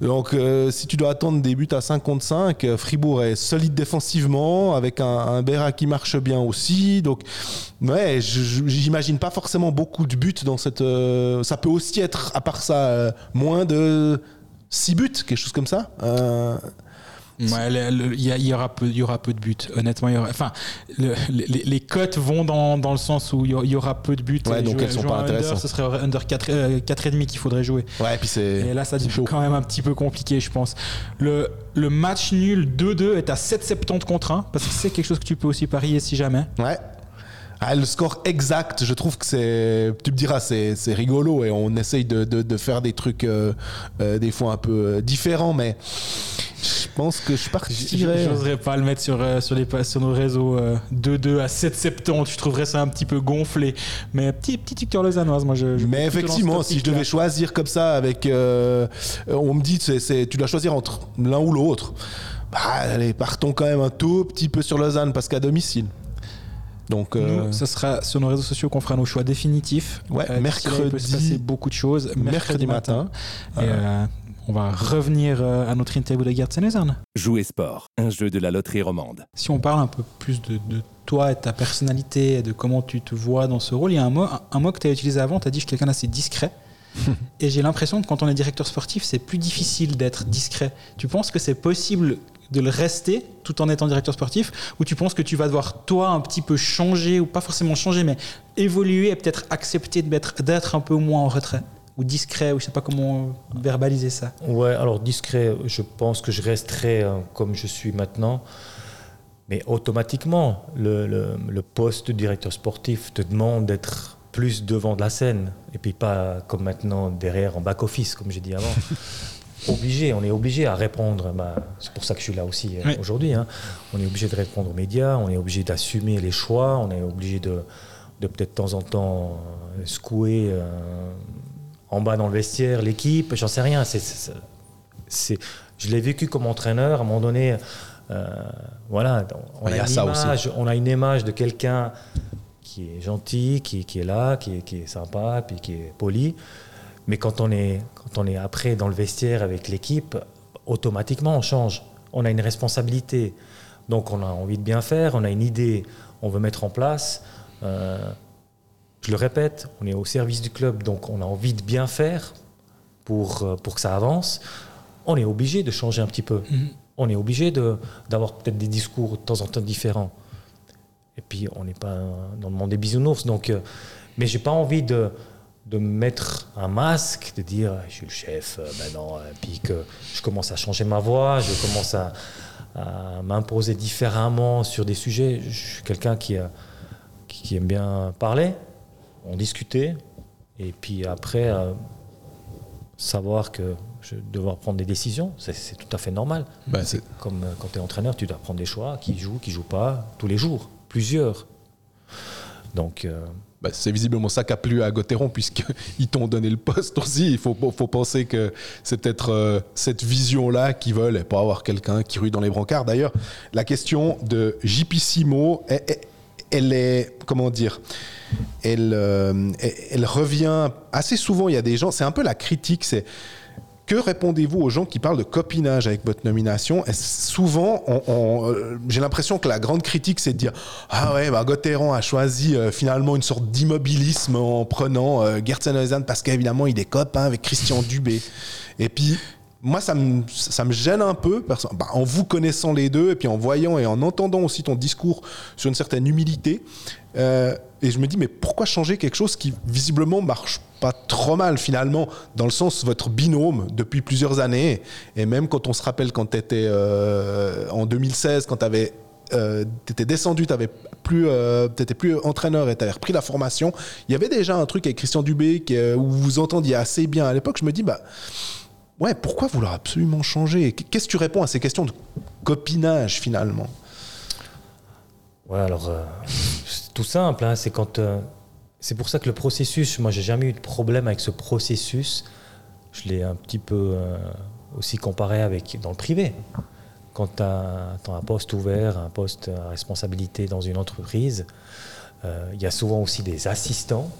Donc euh, si tu dois attendre des buts à 5 contre 5, euh, Fribourg est solide défensivement, avec un, un Berra qui marche bien aussi. Donc ouais, j'imagine pas forcément beaucoup de buts dans cette... ça peut aussi être, à part ça, moins de... 6 buts, quelque chose comme ça. Euh, Ouais, il y, y aura peu, y aura peu de buts. Honnêtement, y aura, enfin, le- les, les cotes vont dans, dans le sens où il y aura- peu de buts. Ouais, Et donc jouer- elles sont pas intéressantes. ce serait under 4, euh, 4,5 qu'il faudrait jouer. ouais, et puis c'est. Et là, ça devient quand même un petit peu compliqué, je pense. Le, le match nul 2-2 est à 7,70 contre 1, parce que c'est quelque chose que tu peux aussi parier si jamais. Ouais. Ah, le score exact, je trouve que c'est. Tu me diras, c'est c'est rigolo et on essaye de, de- de faire des trucs euh, euh, des fois un peu euh, différents, mais je pense que je partirais. J'oserais pas le mettre sur, euh, sur, les, sur nos réseaux euh, 2-2 à 7,70. Je trouverais ça un petit peu gonflé. Mais petit, petit victoire lausannoise, moi je. je Mais effectivement, si je devais choisir comme ça, avec, on me dit, c'est- tu dois choisir entre l'un ou l'autre. Bah, allez, partons quand même un tout petit peu sur Lausanne parce qu'à domicile. Donc, euh, Nous, ce sera sur nos réseaux sociaux qu'on fera nos choix définitifs. Ouais, d'ici là, il peut se mercredi- passer beaucoup de choses. mercredi matin. Et euh, on va revenir euh, à notre interview de Gerd Jouer sport, un jeu de la loterie romande. Si on parle un peu plus de, de toi et de ta personnalité et de comment tu te vois dans ce rôle, il y a un mot, un mot que tu as utilisé avant, tu as dit je suis quelqu'un d'assez discret. [laughs] et j'ai l'impression que quand on est directeur sportif, c'est plus difficile d'être discret. Tu penses que c'est possible de le rester tout en étant directeur sportif ou tu penses que tu vas devoir toi un petit peu changer ou pas forcément changer mais évoluer et peut-être accepter d'être d'être un peu moins en retrait ou discret, ou je sais pas comment verbaliser ça? Ouais, alors discret, je pense que je resterai euh, comme je suis maintenant. Mais automatiquement, le, le- le poste de directeur sportif te demande d'être plus devant de la scène. Et puis pas comme maintenant derrière en back-office, comme j'ai dit avant. [laughs] obligé, on est obligé à répondre. Bah, c'est pour ça que je suis là aussi euh, Oui. aujourd'hui. hein. On est obligé de répondre aux médias, on est obligé d'assumer les choix, on est obligé de, de peut-être de temps en temps euh, secouer euh, en bas dans le vestiaire l'équipe, j'en sais rien. C'est, c'est- c'est- je l'ai vécu comme entraîneur. À un moment donné, euh, voilà, on, Ouais, a aussi. image, on a une image de quelqu'un qui est gentil, qui, qui est là, qui est, qui est sympa, puis qui est poli. Mais quand on est, quand on est après dans le vestiaire avec l'équipe, automatiquement on change. On a une responsabilité. Donc on a envie de bien faire, on a une idée, on veut mettre en place. Euh, je le répète, on est au service du club, donc on a envie de bien faire pour, euh, pour que ça avance. On est obligé de changer un petit peu. Mhm. On est obligé de- d'avoir peut-être des discours de temps en temps différents. Et puis, on n'est pas dans le monde des bisounours. Donc, euh, mais j'ai pas envie de, de mettre un masque, de dire je suis le chef euh, maintenant, euh, puis que je commence à changer ma voix, je commence à, à m'imposer différemment sur des sujets. Je suis quelqu'un qui, euh, qui, qui aime bien parler, on discuter, et puis après, euh, savoir que je vais devoir prendre des décisions, c'est tout à fait normal. Bah, c'est- Comme quand tu es entraîneur, tu dois prendre des choix, qui joue, qui joue pas, tous les jours, plusieurs. Donc, euh, Bah, c'est visiblement ça qui a plu à Gauthieron, puisqu'ils t'ont donné le poste aussi. Il faut, penser que c'est peut-être euh, cette vision-là qu'ils veulent, et pas avoir quelqu'un qui rue dans les brancards. D'ailleurs, la question de JP Simo, elle, est, comment dire, euh, elle, elle revient assez souvent. Il y a des gens, c'est un peu la critique, c'est que répondez-vous aux gens qui parlent de copinage avec votre nomination? Souvent, euh, j'ai l'impression que la grande critique, c'est de dire Ah ouais, bah, Gauthieron a choisi euh, finalement une sorte d'immobilisme en prenant euh, Gertsen parce qu'évidemment, il est copain avec Christian Dubé. Et puis, moi, ça me, ça me gêne un peu bah, en vous connaissant les deux et puis en voyant et en entendant aussi ton discours sur une certaine humilité. euh, et je me dis, mais pourquoi changer quelque chose qui visiblement marche pas trop mal finalement, dans le sens votre binôme depuis plusieurs années, et même quand on se rappelle quand tu étais en 2016, quand tu avais euh, t'étais descendu, t'avais plus, euh, t'étais plus entraîneur et t'avais repris la formation. Il y avait déjà un truc avec Christian Dubé qui, euh, vous entendiez assez bien à l'époque. Je me dis, bah, ouais, pourquoi vouloir absolument changer? Qu'est-ce que tu réponds à ces questions de copinage finalement? Ouais, alors, euh, c'est tout simple. hein, c'est quand. euh, c'est pour ça que le processus, moi, j'ai jamais eu de problème avec ce processus. Je l'ai un petit peu euh, aussi comparé avec dans le privé. Quand tu as, un poste ouvert, un poste à responsabilité dans une entreprise, il y a souvent aussi des assistants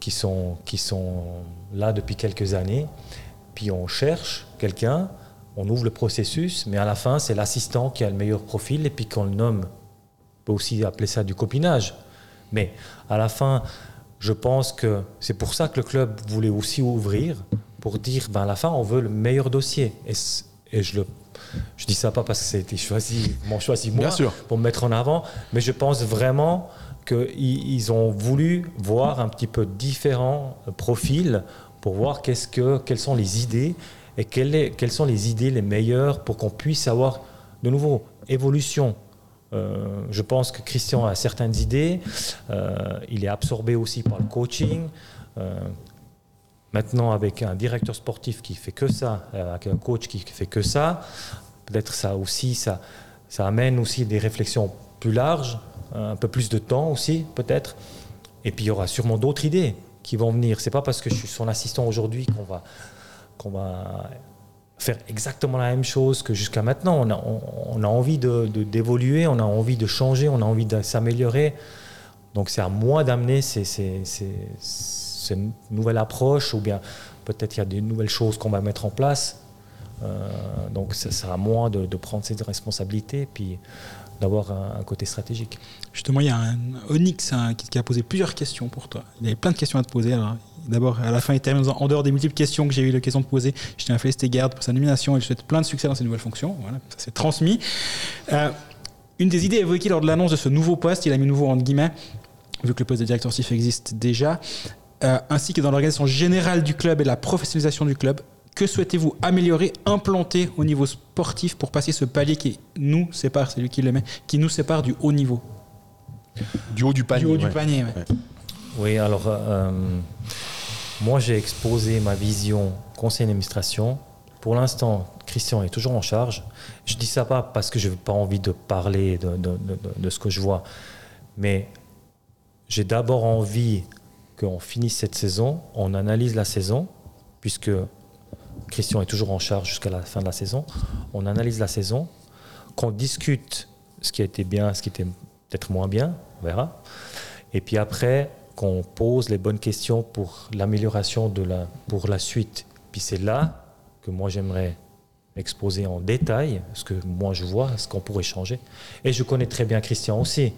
qui, sont, qui sont là depuis quelques années. Puis on cherche quelqu'un, on ouvre le processus, mais à la fin, c'est l'assistant qui a le meilleur profil et puis qu'on le nomme. On peut aussi appeler ça du copinage. Mais à la fin, je pense que c'est pour ça que le club voulait aussi ouvrir, pour dire, ben à la fin, on veut le meilleur dossier. Et, et je le je dis ça pas parce que ça a été choisi, m'ont choisi moi sûr. pour me mettre en avant, mais je pense vraiment qu'ils ils ont voulu voir un petit peu différents profils pour voir qu'est-ce que, quelles sont les idées et quelles, sont les idées les meilleures pour qu'on puisse avoir de nouveau évolution. Euh, je pense que Christian a certaines idées. Euh, il est absorbé aussi par le coaching. Euh, maintenant, avec un directeur sportif qui fait que ça, avec un coach qui fait que ça, peut-être ça aussi, ça, ça amène aussi des réflexions plus larges, un peu plus de temps aussi, peut-être. Et puis il y aura sûrement d'autres idées qui vont venir. C'est pas parce que je suis son assistant aujourd'hui qu'on va, qu'on va faire exactement la même chose que jusqu'à maintenant. On a, on, a envie de- de- d'évoluer, on a envie de changer, on a envie de s'améliorer. Donc c'est à moi d'amener ces, ces- ces- cette nouvelle approche ou bien peut-être il y a des nouvelles choses qu'on va mettre en place. Euh, donc sera à moi de, de prendre ces responsabilités puis d'avoir un, côté stratégique. Justement, il y a un Onyx hein, qui, a posé plusieurs questions pour toi. Il avait plein de questions à te poser. Alors, d'abord, à la fin, il termine en en dehors des multiples questions que j'ai eu l'occasion de poser, je tiens à féliciter Garde pour sa nomination et je souhaite plein de succès dans ses nouvelles fonctions. Voilà, ça s'est transmis. Euh, une des idées évoquées lors de l'annonce de ce nouveau poste, il a mis nouveau entre guillemets, vu que le poste de directeur sportif existe déjà, euh, ainsi que dans l'organisation générale du club et la professionnalisation du club. Que souhaitez-vous améliorer, implanter au niveau sportif pour passer ce palier qui nous sépare, c'est lui qui l'aimait, qui nous sépare du haut niveau? Du haut du panier. Du haut du panier, ouais. Oui, alors euh, moi j'ai exposé ma vision conseil d'administration. Pour l'instant, Christian est toujours en charge. Je dis ça pas parce que je n'ai pas envie de parler de, de- de- de- de ce que je vois, mais j'ai d'abord envie qu'on finisse cette saison, on analyse la saison, puisque Christian est toujours en charge jusqu'à la fin de la saison. On analyse la saison, qu'on discute ce qui a été bien, ce qui était peut-être moins bien, on verra. Et puis après, qu'on pose les bonnes questions pour l'amélioration de la, pour la suite. Puis c'est là que moi j'aimerais exposer en détail ce que moi je vois, ce qu'on pourrait changer. Et je connais très bien Christian aussi.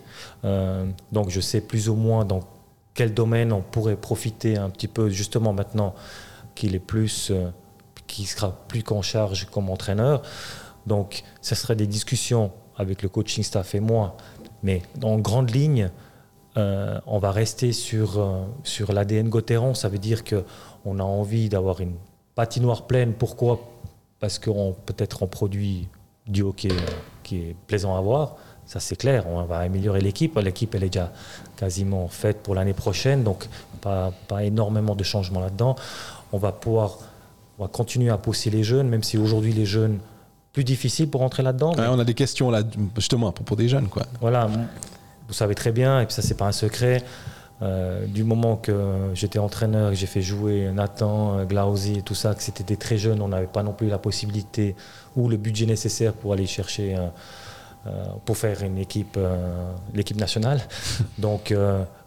Euh, donc je sais plus ou moins dans quel domaine on pourrait profiter un petit peu justement maintenant qu'il est plus, qu'il sera plus qu'en charge comme entraîneur. Donc ce serait des discussions avec le coaching staff et moi. Mais en grande ligne, euh, on va rester sur, euh, sur l'ADN Gauthieron. Ça veut dire qu'on a envie d'avoir une patinoire pleine. Pourquoi? Parce qu'on peut-être on produit du hockey euh, qui est plaisant à voir. Ça, c'est clair. On va améliorer l'équipe. L'équipe, elle est déjà quasiment faite pour l'année prochaine. Donc, pas, pas énormément de changements là-dedans. On va pouvoir on va continuer à pousser les jeunes, même si aujourd'hui, les jeunes, plus difficile pour rentrer là-dedans. Ouais, on a des questions là, justement, à propos des jeunes. Quoi. Voilà, vous savez très bien, et puis ça, c'est pas un secret. euh, du moment que j'étais entraîneur, que j'ai fait jouer Nathan, euh, Glausi et tout ça, que c'était des très jeunes, on n'avait pas non plus la possibilité ou le budget nécessaire pour aller chercher, euh, pour faire une équipe, euh, l'équipe nationale. [laughs] Donc,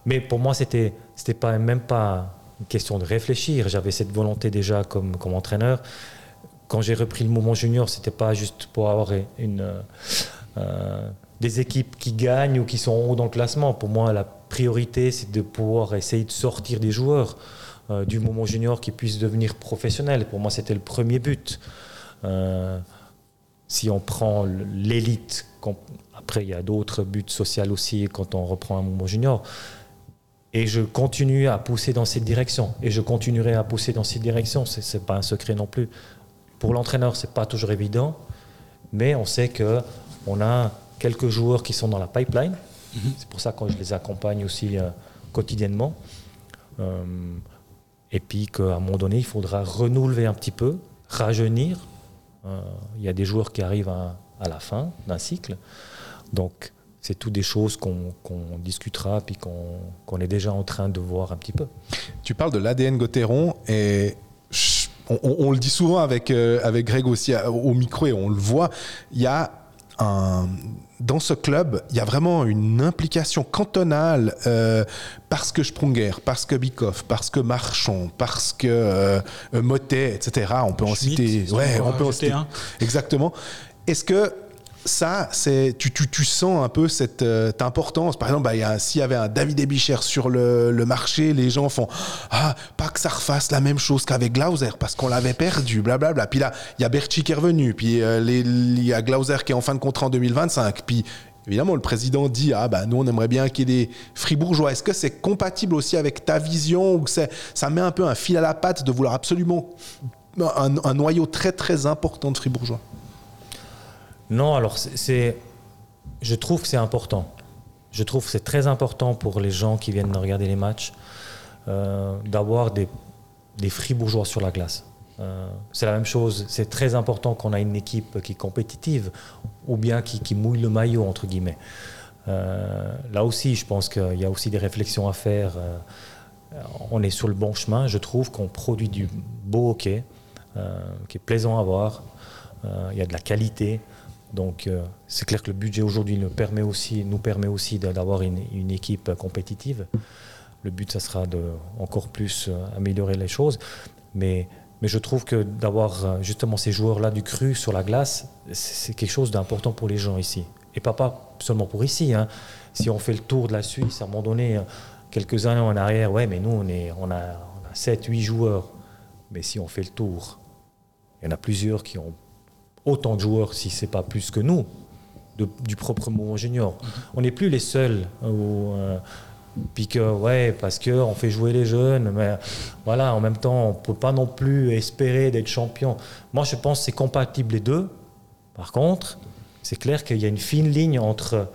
mais pour moi, c'était, c'était pas même pas une question de réfléchir. J'avais cette volonté déjà comme, comme entraîneur. Quand j'ai repris le mouvement junior, c'était pas juste pour avoir une euh, euh, des équipes qui gagnent ou qui sont haut dans le classement. Pour moi, la priorité, c'est de pouvoir essayer de sortir des joueurs euh, du moment junior qui puissent devenir professionnels. Pour moi, c'était le premier but. Si on prend l'élite, après il y a d'autres buts sociaux aussi quand on reprend un moment junior. Et je continue à pousser dans cette direction. Et je continuerai à pousser dans cette direction. Ce n'est pas un secret non plus. Pour l'entraîneur, ce n'est pas toujours évident. Mais on sait que on a quelques joueurs qui sont dans la pipeline. C'est pour ça que je les accompagne aussi euh, quotidiennement. Euh, et puis qu'à un moment donné, il faudra renouveler un petit peu, rajeunir. Euh, il y a des joueurs qui arrivent à, à la fin d'un cycle. Donc, c'est tout des choses qu'on discutera puis qu'on est déjà en train de voir un petit peu. Tu parles de l'ADN Gauthieron et on, on- on le dit souvent avec, euh, avec Greg aussi à- au micro et on le voit, il y a un, dans ce club, il y a vraiment une implication cantonale euh, parce que Sprunger, parce que Bikoff, parce que Marchand, parce que euh, euh, Motet, etc. On peut en Schmitt, citer. Ouais, peut on peut en citer. un. Exactement. Est-ce que ça, c'est tu, tu, sens un peu cette euh, importance. Par exemple, bah, s'il y avait un David Ebicher sur le, marché, les gens font ah pas que ça refasse la même chose qu'avec Glauser parce qu'on l'avait perdu, blablabla. Puis là, il y a Berchi qui est revenu, puis euh, il y a Glauser qui est en fin de contrat en 2025, puis Évidemment, le président dit ah bah nous on aimerait bien qu'il y ait des fribourgeois. Est-ce que c'est compatible aussi avec ta vision ou ça met un peu un fil à la patte de vouloir absolument un, un noyau très très important de fribourgeois? Non, alors c'est- je trouve que c'est important. Je trouve que c'est très important pour les gens qui viennent regarder les matchs euh, d'avoir des, des fribourgeois sur la glace. Euh, c'est la même chose. C'est très important qu'on a une équipe qui est compétitive ou bien qui, mouille le maillot entre guillemets. Euh, là aussi, je pense qu'il y a aussi des réflexions à faire. On est sur le bon chemin. Je trouve qu'on produit du beau hockey qui est plaisant à voir. Il y a de la qualité. Donc euh, c'est clair que le budget aujourd'hui nous permet aussi, d'avoir une, équipe compétitive. Le but, ça sera de encore plus euh, améliorer les choses. Mais, je trouve que d'avoir euh, justement ces joueurs-là du cru sur la glace, c'est quelque chose d'important pour les gens ici. Et pas, pas seulement pour ici. hein. Si on fait le tour de la Suisse, à un moment donné, quelques années en arrière, ouais, mais nous, on, a, on a 7, 8 joueurs. Mais si on fait le tour, il y en a plusieurs qui ont autant de joueurs, si ce n'est pas plus que nous, de- du propre mouvement junior. On n'est plus les seuls. où, euh, Puis que, ouais, parce qu'on fait jouer les jeunes, mais voilà, en même temps, on ne peut pas non plus espérer d'être champion. Moi, je pense que c'est compatible les deux. Par contre, c'est clair qu'il y a une fine ligne entre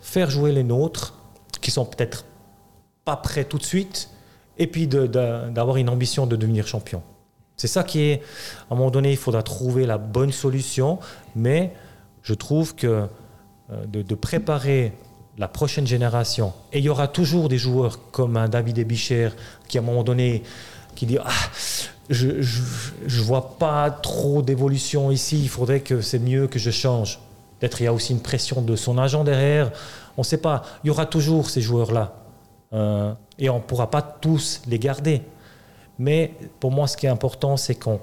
faire jouer les nôtres, qui sont peut-être pas prêts tout de suite, et puis d'avoir une ambition de devenir champion. C'est ça qui est, à un moment donné, il faudra trouver la bonne solution, mais je trouve que euh, de, préparer la prochaine génération, et il y aura toujours des joueurs comme un David Ebicher qui, à un moment donné, qui dit ah, je ne vois pas trop d'évolution ici, il faudrait que c'est mieux que je change. Peut-être il y a aussi une pression de son agent derrière. On ne sait pas. Il y aura toujours ces joueurs-là. Euh, et on ne pourra pas tous les garder. Mais pour moi, ce qui est important, c'est qu'on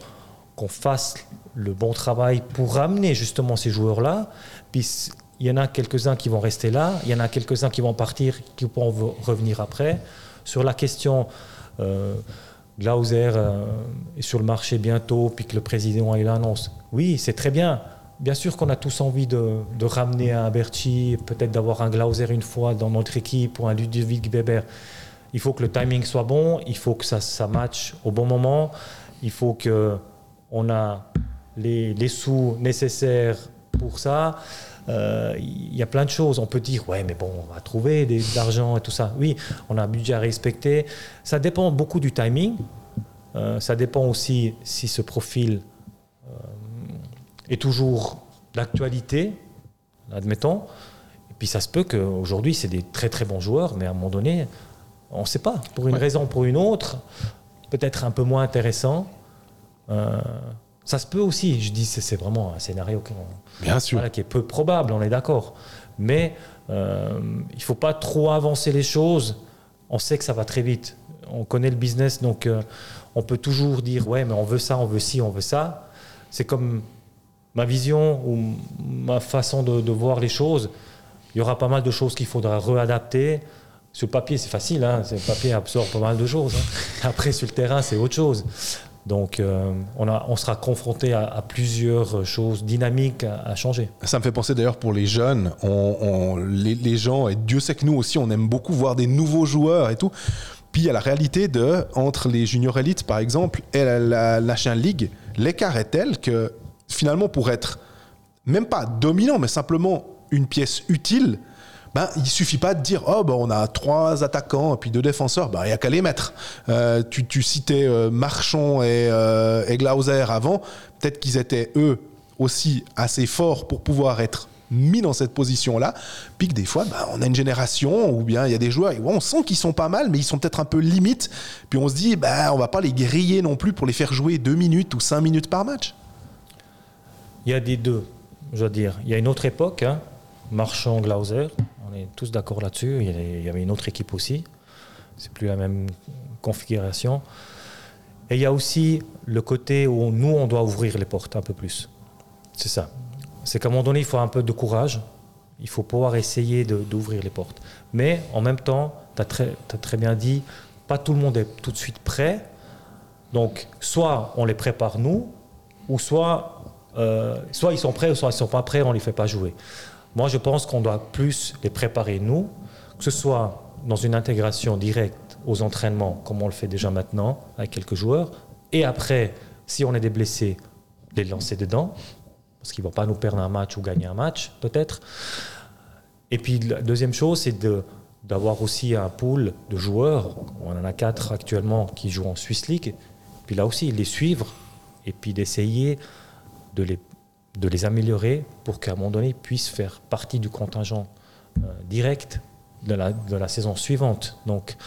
fasse le bon travail pour ramener justement ces joueurs-là. Puis il y en a quelques-uns qui vont rester là, il y en a quelques-uns qui vont partir, qui vont revenir après. Sur la question euh, Glauser euh, est sur le marché bientôt, puis que le président a eu l'annonce. Oui, c'est très bien. Bien sûr qu'on a tous envie de, ramener un Berti, peut-être d'avoir un Glauser une fois dans notre équipe ou un Ludovic Weber. Il faut que le timing soit bon, il faut que ça, ça matche au bon moment, il faut qu'on a les, les, sous nécessaires pour ça. Euh, il y a plein de choses. On peut dire, ouais, mais bon, on va trouver de l'argent et tout ça. Oui, on a un budget à respecter. Ça dépend beaucoup du timing. Euh, ça dépend aussi si ce profil euh, est toujours d'actualité, admettons. Et puis ça se peut qu'aujourd'hui, c'est des très très bons joueurs, mais à un moment donné, on ne sait pas. Pour une raison ou pour une autre, peut-être un peu moins intéressant. Ça se peut aussi. Je dis, c'est vraiment un scénario qui, Bien sûr. qui est peu probable, on est d'accord. Mais euh, il ne faut pas trop avancer les choses. On sait que ça va très vite. On connaît le business, donc euh, on peut toujours dire, ouais, mais on veut ça, on veut ci, on veut ça. C'est comme ma vision ou ma façon de, voir les choses. Il y aura pas mal de choses qu'il faudra réadapter. Sur le papier, c'est facile, hein. le papier absorbe pas mal de choses. Hein. [laughs] Après, sur le terrain, c'est autre chose. Donc euh, on, a, on, sera confronté à, plusieurs choses dynamiques à, changer. Ça me fait penser d'ailleurs pour les jeunes, les, gens, et Dieu sait que nous aussi, on aime beaucoup voir des nouveaux joueurs et tout. Puis il y a la réalité de, entre les juniors élites par exemple et la, la National League, l'écart est tel que finalement pour être même pas dominant, mais simplement une pièce utile, ben, il suffit pas de dire oh ben, on a trois attaquants et puis deux défenseurs, ben, il n'y a qu'à les mettre. Euh, tu, citais euh, Marchand et, euh, et, Glauser avant, peut-être qu'ils étaient eux aussi assez forts pour pouvoir être mis dans cette position-là, puis que des fois, ben, on a une génération ou bien il y a des joueurs, et on sent qu'ils sont pas mal, mais ils sont peut-être un peu limites, puis on se dit, ben, on va pas les griller non plus pour les faire jouer deux minutes ou cinq minutes par match. Il y a des deux, je veux dire. Il y a une autre époque, hein, Marchand, Glauser, on est tous d'accord là-dessus. Il y avait une autre équipe aussi. C'est plus la même configuration. Et il y a aussi le côté où nous, on doit ouvrir les portes un peu plus. C'est ça. C'est qu'à un moment donné, il faut un peu de courage. Il faut pouvoir essayer d'ouvrir les portes. Mais en même temps, tu as, très bien dit, pas tout le monde est tout de suite prêt. Donc, soit on les prépare nous, ou soit, euh, soit ils sont prêts, soit ils ne sont pas prêts, on ne les fait pas jouer. Moi, je pense qu'on doit plus les préparer, nous, que ce soit dans une intégration directe aux entraînements, comme on le fait déjà maintenant avec quelques joueurs, et après, si on est des blessés, les lancer dedans, parce qu'ils ne vont pas nous perdre un match ou gagner un match, peut-être. Et puis, la deuxième chose, c'est d'avoir aussi un pool de joueurs. On en a quatre actuellement qui jouent en Swiss League. Puis là aussi, les suivre et puis d'essayer de les de les améliorer pour qu'à un moment donné, ils puissent faire partie du contingent euh, direct de la, saison suivante. Donc,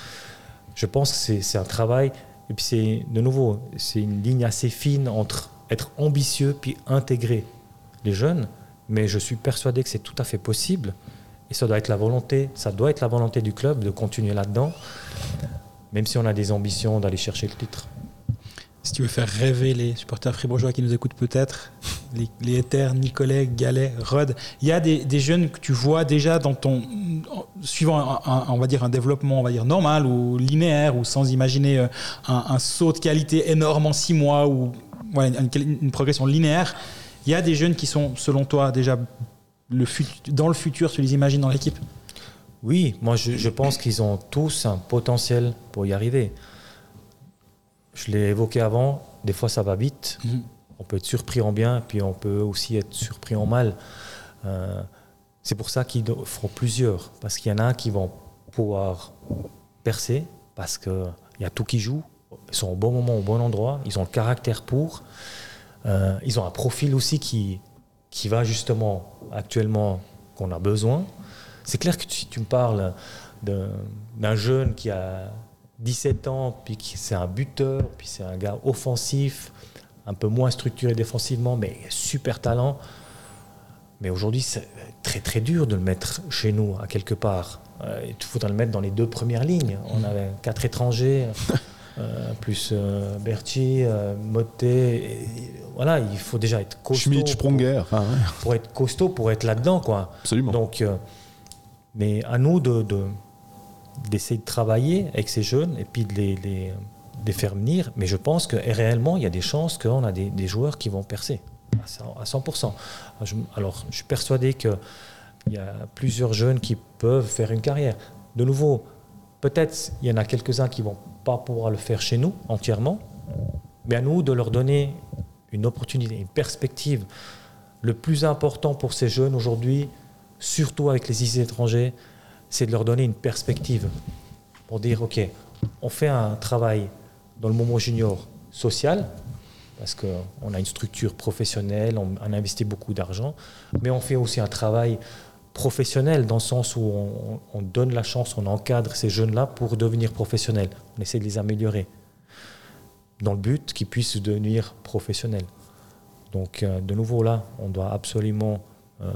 je pense que c'est un travail, et puis c'est de nouveau, c'est une ligne assez fine entre être ambitieux puis intégrer les jeunes, mais je suis persuadé que c'est tout à fait possible, et ça doit être la volonté, ça doit être la volonté du club de continuer là-dedans, même si on a des ambitions d'aller chercher le titre si tu veux faire rêver les supporters fribourgeois qui nous écoutent peut-être, les, les Éthers, Nicolet, Galet, Rod, il y a des, jeunes que tu vois déjà dans ton, suivant un, on va dire un développement on va dire normal ou linéaire ou sans imaginer euh, un, saut de qualité énorme en six mois ou une, progression linéaire, il y a des jeunes qui sont selon toi déjà le dans le futur, tu les imagines dans l'équipe? Oui, moi je pense qu'ils ont tous un potentiel pour y arriver. Je l'ai évoqué avant, des fois ça va vite. Mhm. On peut être surpris en bien, puis on peut aussi être surpris en mal. Euh, c'est pour ça qu'ils feront plusieurs, parce qu'il y en a qui vont pouvoir percer, parce qu'il y a tout qui joue. Ils sont au bon moment, au bon endroit, ils ont le caractère pour. Euh, ils ont un profil aussi qui, qui va justement actuellement qu'on a besoin. C'est clair que si tu me parles d'un jeune qui a 17 ans, puis qui c'est un buteur, puis c'est un gars offensif, un peu moins structuré défensivement, mais super talent. Mais aujourd'hui, c'est très très dur de le mettre chez nous, à quelque part. Euh, il faudra le mettre dans les deux premières lignes. On avait quatre étrangers, [laughs] euh, plus euh, Berti, euh, Motet. voilà, il faut déjà être costaud. Schmidt, Sprunger. Ah, ouais, Pour, être costaud, pour être là-dedans, quoi. absolument. Donc, mais à nous de, de- d'essayer de travailler avec ces jeunes et puis de les, les- faire venir. Mais je pense que réellement, il y a des chances qu'on a des, des joueurs qui vont percer à 100%. à 100%. Je- alors, je suis persuadé qu'il y a plusieurs jeunes qui peuvent faire une carrière. De nouveau, peut-être il y en a quelques-uns qui vont pas pouvoir le faire chez nous entièrement, mais à nous de leur donner une opportunité, une perspective. Le plus important pour ces jeunes aujourd'hui, surtout avec les IC étrangers, c'est de leur donner une perspective pour dire, OK, on fait un travail dans le moment junior social, parce qu'on a une structure professionnelle, on, on investit beaucoup d'argent, mais on fait aussi un travail professionnel dans le sens où on, on donne la chance, on encadre ces jeunes-là pour devenir professionnels. On essaie de les améliorer dans le but qu'ils puissent devenir professionnels. Donc, euh, de nouveau, là, on doit absolument euh,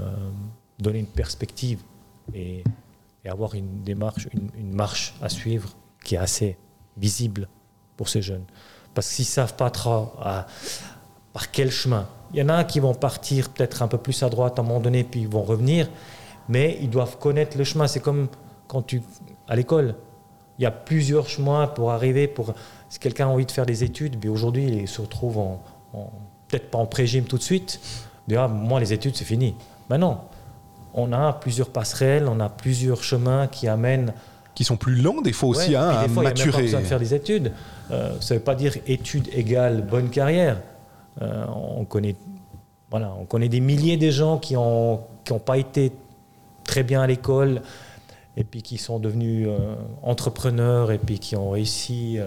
donner une perspective et, et avoir une démarche, une, marche à suivre qui est assez visible pour ces jeunes. Parce qu'ils ne savent pas trop à- par quel chemin. Il y en a qui vont partir peut-être un peu plus à droite à un moment donné, puis ils vont revenir, mais ils doivent connaître le chemin. C'est comme quand tu à l'école. Il y a plusieurs chemins pour arriver. Pour si quelqu'un a envie de faire des études, mais aujourd'hui il se retrouve peut-être pas en pré-gym tout de suite. Mais ah, moi les études c'est fini. Ben non, on a plusieurs passerelles, on a plusieurs chemins qui amènent Qui sont plus longs, des fois aussi, Ouais, hein, à fois, il n'y a même pas maturer. besoin de faire des études. Euh, ça ne veut pas dire études égale bonne carrière. Euh, on, connaît, voilà, on connaît des milliers de gens qui n'ont qui ont pas été très bien à l'école et puis qui sont devenus euh, entrepreneurs et puis qui ont réussi.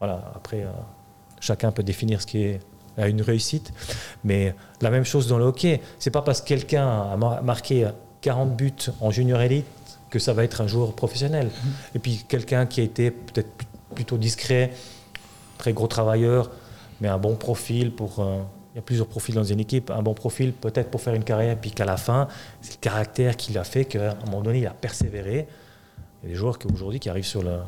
voilà, après, chacun peut définir ce qui est euh, une réussite. Mais la même chose dans le hockey. C'est pas parce que quelqu'un a mar- marqué 40 buts en junior élite que ça va être un joueur professionnel. Et puis quelqu'un qui a été peut-être pl- plutôt discret, très gros travailleur, mais un bon profil pour. euh, il y a plusieurs profils dans une équipe. Un bon profil peut-être pour faire une carrière, puis qu'à la fin, c'est le caractère qui l'a fait qu'à un moment donné, il a persévéré. Il y a des joueurs qui aujourd'hui qui arrivent sur le,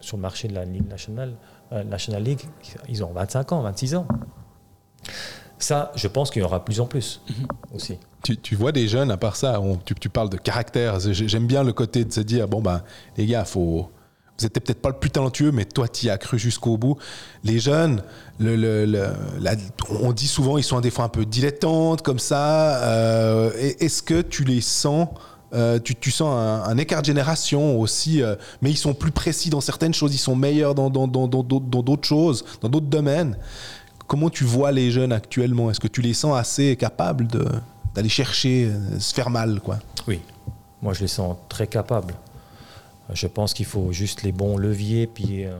sur le marché de la Ligue nationale, euh, National League, ils ont 25 ans, 26 ans. Ça, je pense qu'il y aura de plus en plus aussi. Tu, tu vois des jeunes, à part ça, on- tu, tu parles de caractère. J'ai- J'aime bien le côté de se dire bon, ben, les gars, faut. Vous n'êtes peut-être pas le plus talentueux, mais toi, tu y as cru jusqu'au bout. Les jeunes, le, le- le- la- on dit souvent ils sont des fois un peu dilettantes, comme ça. Euh, Est-ce que tu les sens euh, tu, tu sens un, un écart de génération aussi, euh, mais ils sont plus précis dans certaines choses, ils sont meilleurs dans dans- dans- dans d'autres dans d'autres choses, dans d'autres domaines. Comment tu vois les jeunes actuellement? Est-ce que tu les sens assez capables d'aller chercher, euh, se faire mal quoi? Oui, moi je les sens très capables. Je pense qu'il faut juste les bons leviers, puis euh,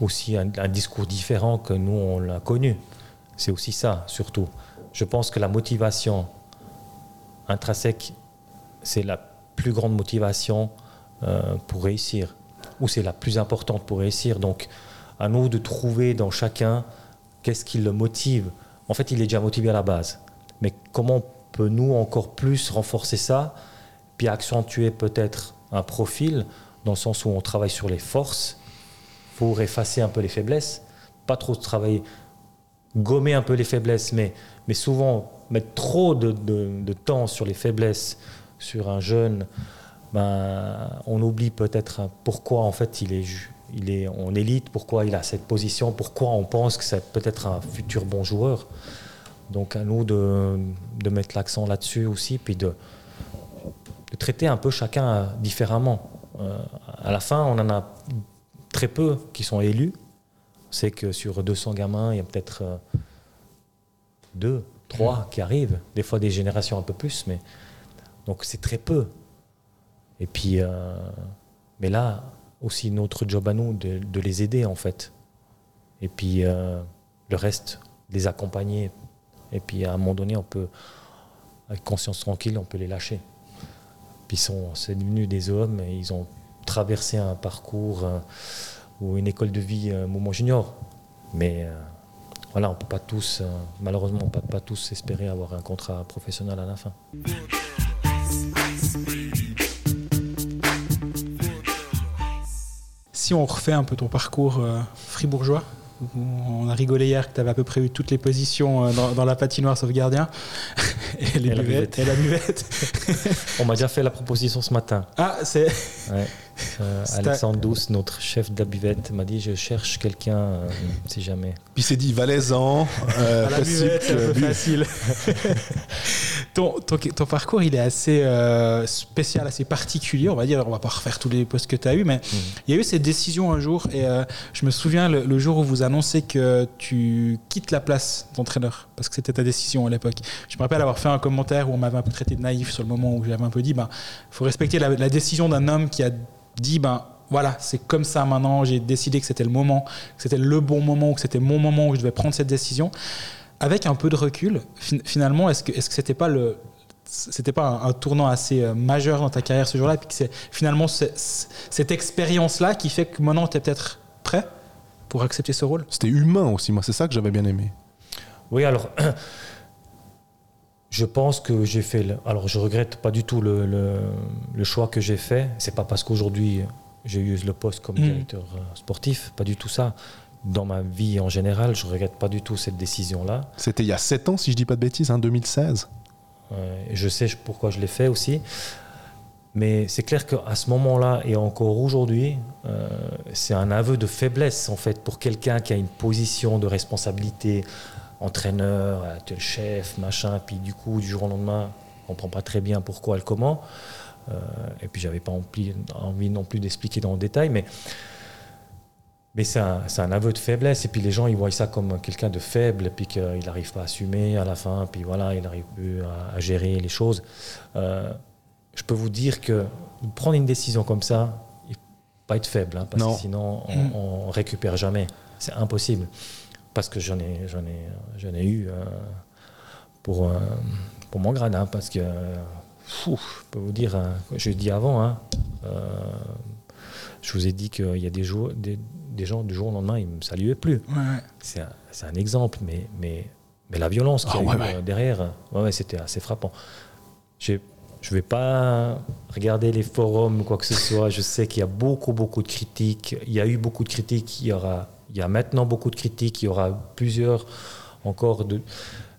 aussi un, un discours différent que nous on l'a connu. C'est aussi ça, surtout. Je pense que la motivation intrinsèque, c'est la plus grande motivation euh, pour réussir, ou c'est la plus importante pour réussir. Donc, à nous de trouver dans chacun qu'est-ce qui le motive. En fait, il est déjà motivé à la base. Mais comment peut nous encore plus renforcer ça, puis accentuer peut-être un profil, dans le sens où on travaille sur les forces, pour effacer un peu les faiblesses, pas trop travailler, gommer un peu les faiblesses, mais, souvent mettre trop de, temps sur les faiblesses, sur un jeune, ben, on oublie peut-être pourquoi en fait il est, ju- il est en élite, pourquoi il a cette position, pourquoi on pense que c'est peut-être un futur bon joueur. Donc à nous de, de mettre l'accent là-dessus aussi, puis de, de traiter un peu chacun différemment. Euh, à la fin, on en a très peu qui sont élus. On sait que sur 200 gamins, il y a peut-être euh, deux, trois qui arrivent. Des fois, des générations un peu plus, mais donc c'est très peu. Et puis, euh, mais là, aussi notre job à nous de, les aider en fait. Et puis euh, le reste, les accompagner. Et puis à un moment donné, on peut, avec conscience tranquille, on peut les lâcher. Puis sont, c'est devenu des hommes et ils ont traversé un parcours euh, ou une école de vie euh, Mouvement Junior. Mais euh, voilà, on peut pas tous, malheureusement, on peut pas tous espérer avoir un contrat professionnel à la fin. Si on refait un peu ton parcours euh, fribourgeois, on a rigolé hier que tu avais à peu près eu toutes les positions euh, dans, dans la patinoire sauf gardien [laughs] et, les Et la buvettes, buvette. et la buvette. [laughs] On m'a déjà fait la proposition ce matin. Ah, c'est. Ouais. Euh, [laughs] Alexandre Douce, notre chef de la buvette, m'a dit je cherche quelqu'un euh, si jamais. Puis il s'est dit valaisan, euh, la facile. Ton, ton, ton parcours, il est assez euh, spécial, assez particulier, on va dire. On va pas refaire tous les postes que tu as eu, mais il y a eu cette décision un jour, et euh, je me souviens le, le jour où vous annoncez que tu quittes la place d'entraîneur, parce que c'était ta décision à l'époque. Je me rappelle avoir fait un commentaire où on m'avait un peu traité de naïf sur le moment où j'avais un peu dit, ben, faut respecter la, la décision d'un homme qui a dit, ben, voilà, c'est comme ça maintenant, j'ai décidé que c'était le moment, que c'était le bon moment, ou que c'était mon moment où je devais prendre cette décision. Avec un peu de recul, fin- finalement, est-ce que est-ce que c'était pas le c'était pas un, un tournant assez euh, majeur dans ta carrière ce jour-là, puis que c'est finalement cette expérience-là qui fait que maintenant tu es peut-être prêt pour accepter ce rôle? C'était humain aussi, moi c'est ça que j'avais bien aimé. Oui, alors, [clears throat] je pense que j'ai fait. le- alors, je regrette pas du tout le, le- le choix que j'ai fait. C'est pas parce qu'aujourd'hui j'ai eu le poste comme Mm. directeur euh, sportif, pas du tout ça. Dans ma vie en général, je regrette pas du tout cette décision-là. C'était il y a 7 ans, si je dis pas de bêtises, hein, 2016. Euh, et je sais pourquoi je l'ai fait aussi. Mais c'est clair qu'à ce moment-là et encore aujourd'hui, euh, c'est un aveu de faiblesse en fait pour quelqu'un qui a une position de responsabilité, entraîneur, tu es le chef, machin, puis du coup du jour au lendemain, on comprend pas très bien pourquoi et comment. Euh, et puis j'avais pas envie, envie non plus d'expliquer dans le détail, mais mais c'est un, aveu de faiblesse. Et puis les gens, ils voient ça comme quelqu'un de faible, et puis qu'il n'arrive pas à assumer à la fin, puis voilà, il n'arrive plus à, à gérer les choses. Euh, je peux vous dire que prendre une décision comme ça, il faut pas être faible, hein, parce Non. que sinon on, Mm. on récupère jamais. C'est impossible. Parce que j'en ai, j'en ai, j'en ai eu euh, pour, euh, pour mon grade, hein, parce que fou, je peux vous dire, hein, je l'ai dit avant, hein, euh, je vous ai dit qu'il y a des, jours, des, des gens du jour au lendemain, ils ne me saluaient plus. C'est un, c'est un exemple, mais, mais, mais la violence qu'il y a Ah, eu, euh, derrière, c'était assez frappant. Je ne vais pas regarder les forums ou quoi que ce soit. Je sais qu'il y a beaucoup, beaucoup de critiques. Il y a eu beaucoup de critiques. Il y, aura, il y a maintenant beaucoup de critiques. Il y aura plusieurs encore. De...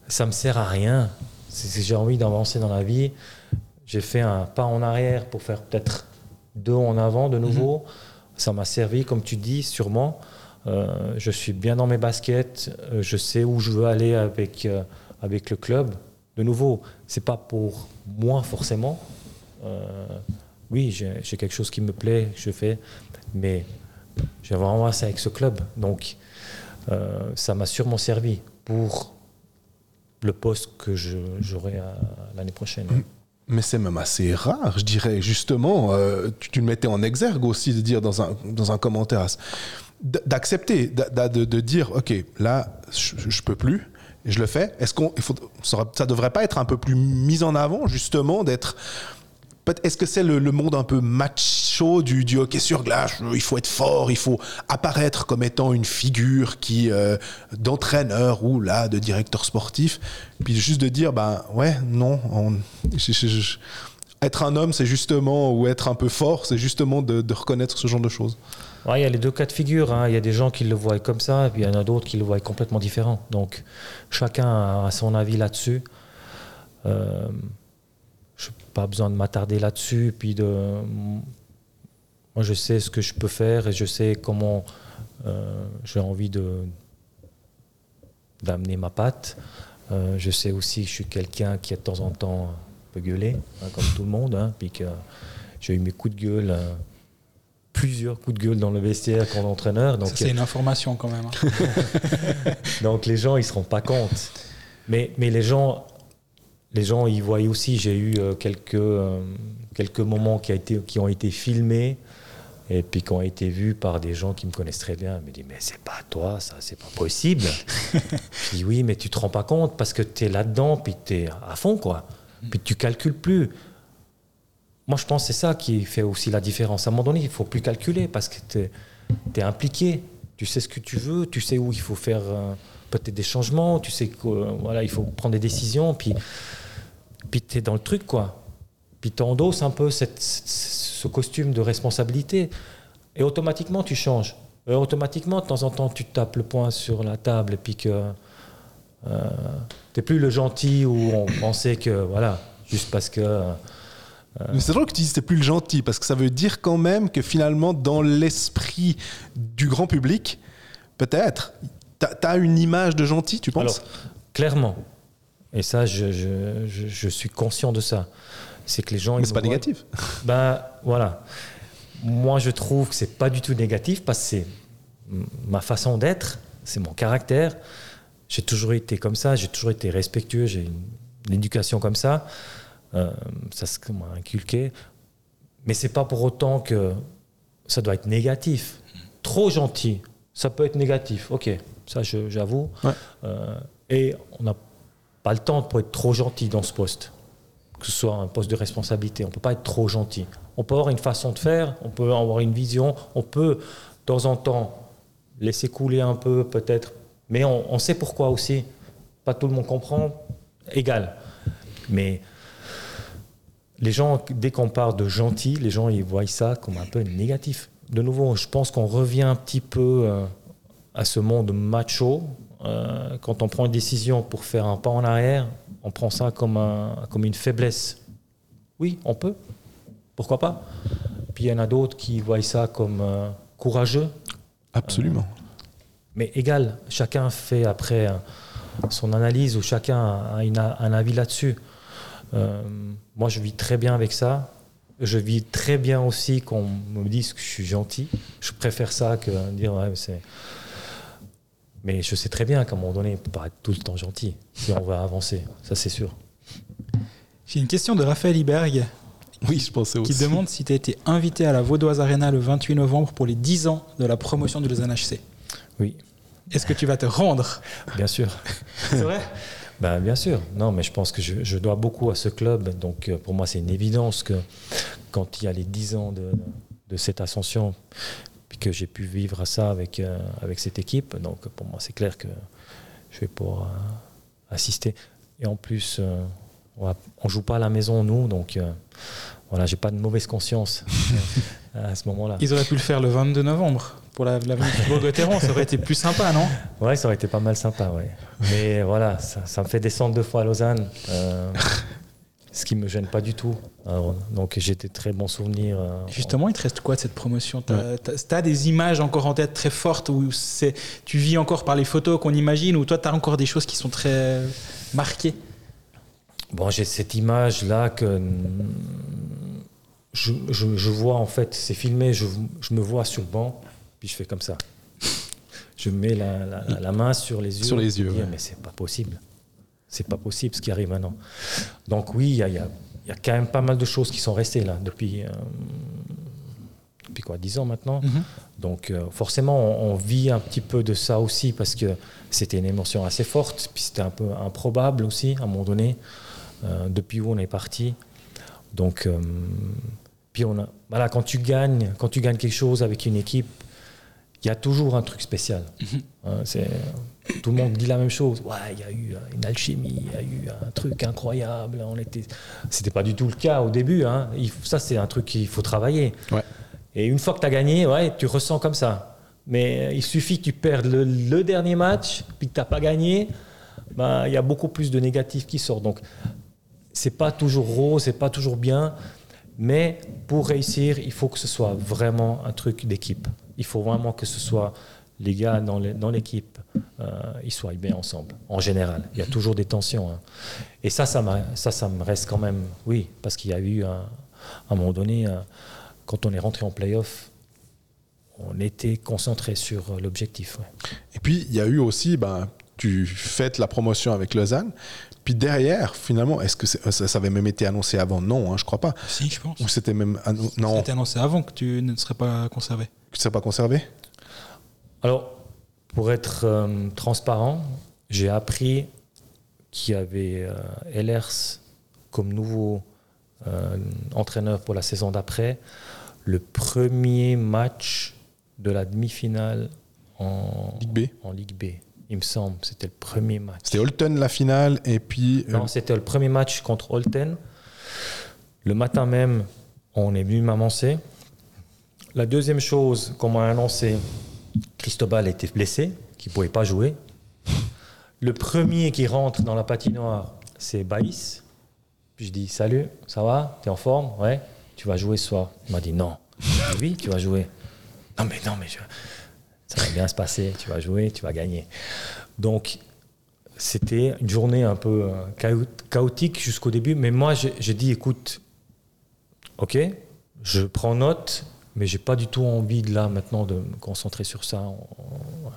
Ça ne me sert à rien. Si j'ai envie d'avancer dans la vie, j'ai fait un pas en arrière pour faire peut-être deux en avant de nouveau. Ça m'a servi, comme tu dis, sûrement. Euh, je suis bien dans mes baskets. Euh, je sais où je veux aller avec, euh, avec le club. De nouveau, c'est pas pour moi forcément. Oui, j'ai quelque chose qui me plaît, je fais, mais j'ai vraiment ça avec ce club. Donc, ça m'a sûrement servi pour le poste que j'aurai l'année prochaine. Mais c'est même assez rare, je dirais, justement. euh, tu, le mettais en exergue aussi de dire dans un, dans un commentaire d'accepter, d'a- d'a- de, de dire ok, là, je, je peux plus, et je le fais. Est-ce qu'on, ça, ça devrait pas être un peu plus mis en avant, justement, d'être. Est-ce que c'est le, monde un peu macho du, hockey sur glace? Il faut être fort, il faut apparaître comme étant une figure qui euh, d'entraîneur ou là de directeur sportif. Puis juste de dire ben ouais non, être un homme c'est justement ou être un peu fort c'est justement de, reconnaître ce genre de choses. Il y a les deux cas de figure. hein. Il y a des gens qui le voient comme ça, et puis il y en a d'autres qui le voient complètement différent. Donc, chacun a son avis là-dessus. Euh, pas besoin de m'attarder là-dessus. Puis de, moi, je sais ce que je peux faire et je sais comment euh, j'ai envie de d'amener ma patte. Euh, je sais aussi que je suis quelqu'un qui, de temps en temps, peu gueuler, hein, comme tout le monde. hein, puis que j'ai eu mes coups de gueule, euh, plusieurs coups de gueule dans le vestiaire comme entraîneur. Donc, c'est une information quand même. hein. [laughs] donc les gens, ils se rendent pas compte. Mais, mais les gens, les gens, ils voient aussi. J'ai eu euh, quelques, euh, quelques moments qui, a été, qui ont été filmés et puis qui ont été vus par des gens qui me connaissent très bien. Ils me disent, mais c'est pas toi, ça, c'est pas possible. [laughs] Je dis, oui, mais tu te rends pas compte parce que tu es là-dedans, puis tu es à fond, quoi. Puis tu calcules plus. Moi, je pense que c'est ça qui fait aussi la différence. À un moment donné, il faut plus calculer parce que tu es, impliqué. Tu sais ce que tu veux, tu sais où il faut faire euh, peut-être des changements, tu sais que euh, voilà, il faut prendre des décisions, puis, puis tu es dans le truc, quoi. Puis tu endosses un peu cette- ce costume de responsabilité et automatiquement tu changes. Et automatiquement, de temps en temps, tu tapes le poing sur la table et puis que euh, t'es plus le gentil où on pensait que voilà, juste parce que euh, Mais c'est drôle que tu dises que c'est plus le gentil, parce que ça veut dire quand même que finalement, dans l'esprit du grand public, peut-être, t'as as une image de gentil, tu penses? Alors, clairement, et ça, je, je- je- je suis conscient de ça, c'est que les gens. Mais c'est pas voient- négatif. [laughs] Ben voilà. Moi, je trouve que c'est pas du tout négatif parce que c'est ma façon d'être, c'est mon caractère. J'ai toujours été comme ça, j'ai toujours été respectueux, j'ai une, une éducation comme ça. Euh, ça se m'a inculqué. Mais c'est pas pour autant que ça doit être négatif. Trop gentil, ça peut être négatif. Ok, ça j'avoue. Ouais. Euh, et on n'a pas le temps pour être trop gentil dans ce poste que ce soit un poste de responsabilité. On ne peut pas être trop gentil. On peut avoir une façon de faire, on peut avoir une vision, on peut de temps en temps laisser couler un peu peut-être, mais on, sait pourquoi aussi. Pas tout le monde comprend, égal. Mais les gens, dès qu'on parle de gentil, les gens ils voient ça comme un peu négatif. De nouveau, je pense qu'on revient un petit peu euh, à ce monde macho. Euh, quand on prend une décision pour faire un pas en arrière, on prend ça comme, un, comme une faiblesse. Oui, on peut. Pourquoi pas? Puis il y en a d'autres qui voient ça comme euh, courageux. Absolument. Mais égal, chacun fait après euh, son analyse ou chacun a une- un avis là-dessus. Euh, moi, je vis très bien avec ça. Je vis très bien aussi qu'on me dise que je suis gentil. Je préfère ça que dire ouais, c'est. Mais je sais très bien qu'à un moment donné, on ne peut pas être tout le temps gentil si on va avancer. Ça, c'est sûr. J'ai une question de Raphaël Iberg Oui, je pensais qui aussi. demande si tu as été invité à la Vaudoise Arena le 28 novembre pour les 10 ans de la promotion du Lausanne HC. Oui, Est-ce que tu vas te rendre bien sûr. C'est vrai? Ben, bien sûr. Non, mais je pense que je, je dois beaucoup à ce club. Donc, euh, pour moi, c'est une évidence que quand il y a les 10 ans de, de cette ascension, puis que j'ai pu vivre ça avec, euh, avec cette équipe, donc pour moi, c'est clair que je vais pouvoir euh, assister. Et en plus, euh, on ne joue pas à la maison, nous, donc voilà, j'ai pas de mauvaise conscience [laughs] à ce moment-là. Ils auraient pu le faire le 22 novembre pour la, la venue de Bourg-Gotteron. Ça aurait été plus sympa, non? Ouais, ça aurait été pas mal sympa, ouais. Mais voilà, ça, ça me fait descendre deux fois à Lausanne, [laughs] ce qui me gêne pas du tout. Alors, donc j'ai des très bons souvenirs. euh, Justement, il te reste quoi de cette promotion? Tu as, des images encore en tête très fortes où c'est- tu vis encore par les photos qu'on imagine ou toi, tu as encore des choses qui sont très marquées? Bon, j'ai cette image-là que je, je- je vois en fait, c'est filmé, je, je me vois sur le banc, puis je fais comme ça. Je mets la, la- la- la main sur les yeux. Sur les yeux, je dis, ouais. Mais c'est pas possible. C'est pas possible ce qui arrive maintenant. Donc oui, il y a, il y a- il y a quand même pas mal de choses qui sont restées là depuis, euh, depuis quoi, 10 ans maintenant. Mhm. Donc euh, forcément, on, on vit un petit peu de ça aussi parce que c'était une émotion assez forte, puis c'était un peu improbable aussi à un moment donné, euh, depuis où on est parti. Donc, puis on a, voilà, quand tu gagnes, quand tu gagnes quelque chose avec une équipe, il y a toujours un truc spécial. Hein, c'est, tout le monde dit la même chose. Ouais, il y a eu euh, une alchimie, il y a eu un truc incroyable. On était, c'était pas du tout le cas au début. Hein. Il ça, c'est un truc qu'il faut travailler. Ouais. Et une fois que tu as gagné, ouais, tu ressens comme ça. Mais euh, il suffit que tu perdes le, le dernier match, puis que tu n'as pas gagné, ben, il y a beaucoup plus de négatifs qui sortent. Donc, c'est pas toujours rose, c'est pas toujours bien. Mais pour réussir, il faut que ce soit vraiment un truc d'équipe. Il faut vraiment que ce soit les gars dans l'équipe, ils soient bien ensemble, en général. Il y a toujours des tensions. hein. Et ça, ça, ça, ça me reste quand même, oui, parce qu'il y a eu, un- à un moment donné, un- quand on est rentré en playoff, on était concentré sur euh, l'objectif. ouais. Et puis, il y a eu aussi, ben, tu fêtes la promotion avec Lausanne. Puis derrière, finalement, est-ce que c'est- ça, ça avait même été annoncé avant? Non, hein, je crois pas. Si, je pense. Ou c'était même. Non, été annoncé avant que tu ne serais pas conservé. tu ne serais pas conservé? Alors, pour être euh, transparent, j'ai appris qu'il y avait euh, Ehlers comme nouveau euh, entraîneur pour la saison d'après. Le premier match de la demi-finale en Ligue B. en Ligue B, il me semble. C'était le premier match. C'était Holton la finale, et puis. euh, Non, c'était le premier match contre Holten. Le matin même, on est venu m'annoncer. La deuxième chose qu'on m'a annoncé, Cristobal était blessé, qu'il ne pouvait pas jouer. Le premier qui rentre dans la patinoire, c'est Baïs. Puis je dis Salut, ça va? T'es en forme? Ouais. Tu vas jouer ce soir? Il m'a dit Non. Dis Oui, tu vas jouer. Non, mais non, mais ça va bien se passer. Tu vas jouer, tu vas gagner. Donc, c'était une journée un peu euh, chaot- chaotique jusqu'au début. Mais moi, j'ai dit, écoute, ok, je prends note, mais j'ai pas du tout envie de là maintenant de me concentrer sur ça. On- on-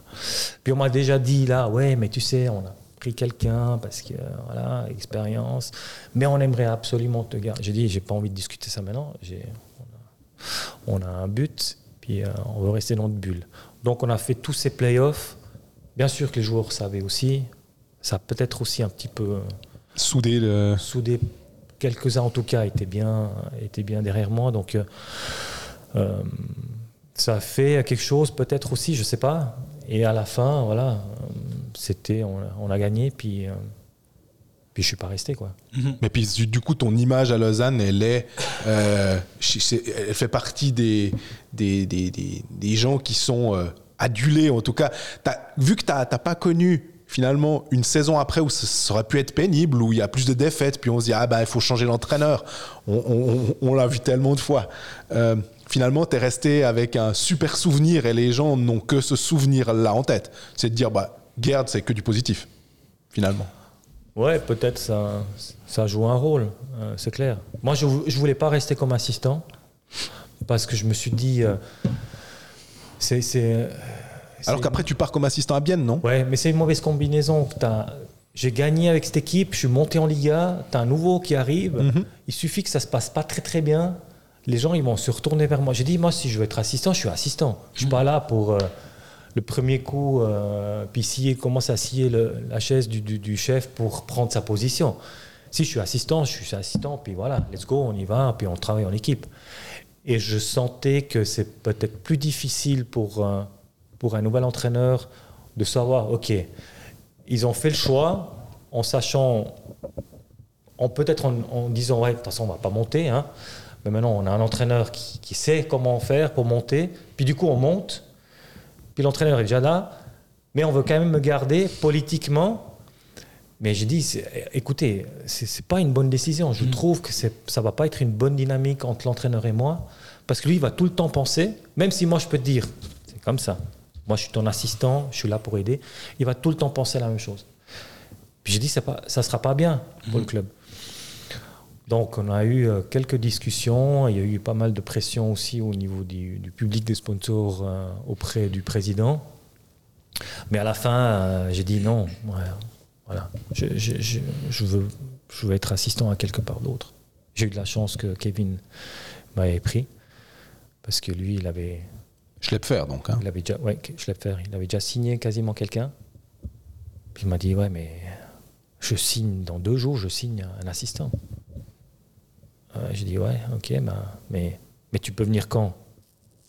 Puis on m'a déjà dit là, ouais, mais tu sais, on a pris quelqu'un parce que voilà, expérience, mais on aimerait absolument te garder. J'ai dit, j'ai pas envie de discuter ça maintenant. J'ai- On a, on a un but, puis euh, on veut rester dans notre bulle. Donc on a fait tous ces playoffs. Bien sûr que les joueurs savaient aussi. Ça a peut-être aussi un petit peu euh, soudé le. soudé. Quelques-uns en tout cas étaient bien, étaient bien derrière moi. Donc euh, euh, ça a fait quelque chose peut-être aussi, je sais pas. Et à la fin, voilà, euh, c'était, on, a- on a gagné, puis, euh, puis je suis pas resté quoi. Mais puis du coup, ton image à Lausanne, elle est, euh, elle fait partie des des, des, des, des gens qui sont euh, adulés. En tout cas, T'as- vu que tu n'as pas connu finalement une saison après où ça, aurait pu être pénible, où il y a plus de défaites, puis on se dit ah bah il faut changer l'entraîneur. On, on- on- on l'a vu tellement de fois. Euh, finalement, tu es resté avec un super souvenir et les gens n'ont que ce souvenir-là en tête. C'est de dire bah Gerd, c'est que du positif finalement. Ouais, peut-être ça, ça joue un rôle, euh, c'est clair. Moi, je ne voulais pas rester comme assistant parce que je me suis dit, euh, c'est, c'est, Alors qu'après, tu pars comme assistant à Bienne, non? Ouais, mais c'est une mauvaise combinaison. T'as- J'ai gagné avec cette équipe, je suis monté en Liga, tu as un nouveau qui arrive, Mhm. il suffit que ça se passe pas très très bien, les gens ils vont se retourner vers moi. J'ai dit, moi si je veux être assistant, je suis assistant. Je suis pas là pour euh, le premier coup, euh, puis scier, commence à scier le- la chaise du, du- du chef pour prendre sa position. Si je suis assistant, je suis assistant, puis voilà, let's go, on y va, puis on travaille en équipe. Et je sentais que c'est peut-être plus difficile pour, euh, pour un nouvel entraîneur de savoir, OK, ils ont fait le choix en sachant, en peut-être en, en disant, ouais, de toute façon, on va pas monter. Hein. Mais maintenant, on a un entraîneur qui, qui sait comment faire pour monter. Puis du coup, on monte. Puis l'entraîneur est déjà là. Mais on veut quand même me garder politiquement. Mais j'ai dit, écoutez, c'est pas une bonne décision. Je trouve que ça va pas être une bonne dynamique entre l'entraîneur et moi. Parce que lui, il va tout le temps penser, même si moi, je peux te dire, c'est comme ça. Moi, je suis ton assistant, je suis là pour aider. Il va tout le temps penser la même chose. Puis j'ai dit, ça sera pas bien pour le club. Donc, on a eu euh, quelques discussions. Il y a eu pas mal de pression aussi au niveau du, du public des sponsors euh, auprès du président. Mais à la fin, euh, j'ai dit non. voilà. Je, je- je- je veux, je veux être assistant à quelque part d'autre. J'ai eu de la chance que Kevin m'avait pris. Parce que lui, il avait, Je l'ai faire donc. hein. il avait déjà, ouais, je l'ai fait. Il avait déjà signé quasiment quelqu'un. Puis il m'a dit, ouais, mais je signe dans deux jours, je signe un assistant. Euh, j'ai dit, ouais, ok, bah, mais, mais tu peux venir quand?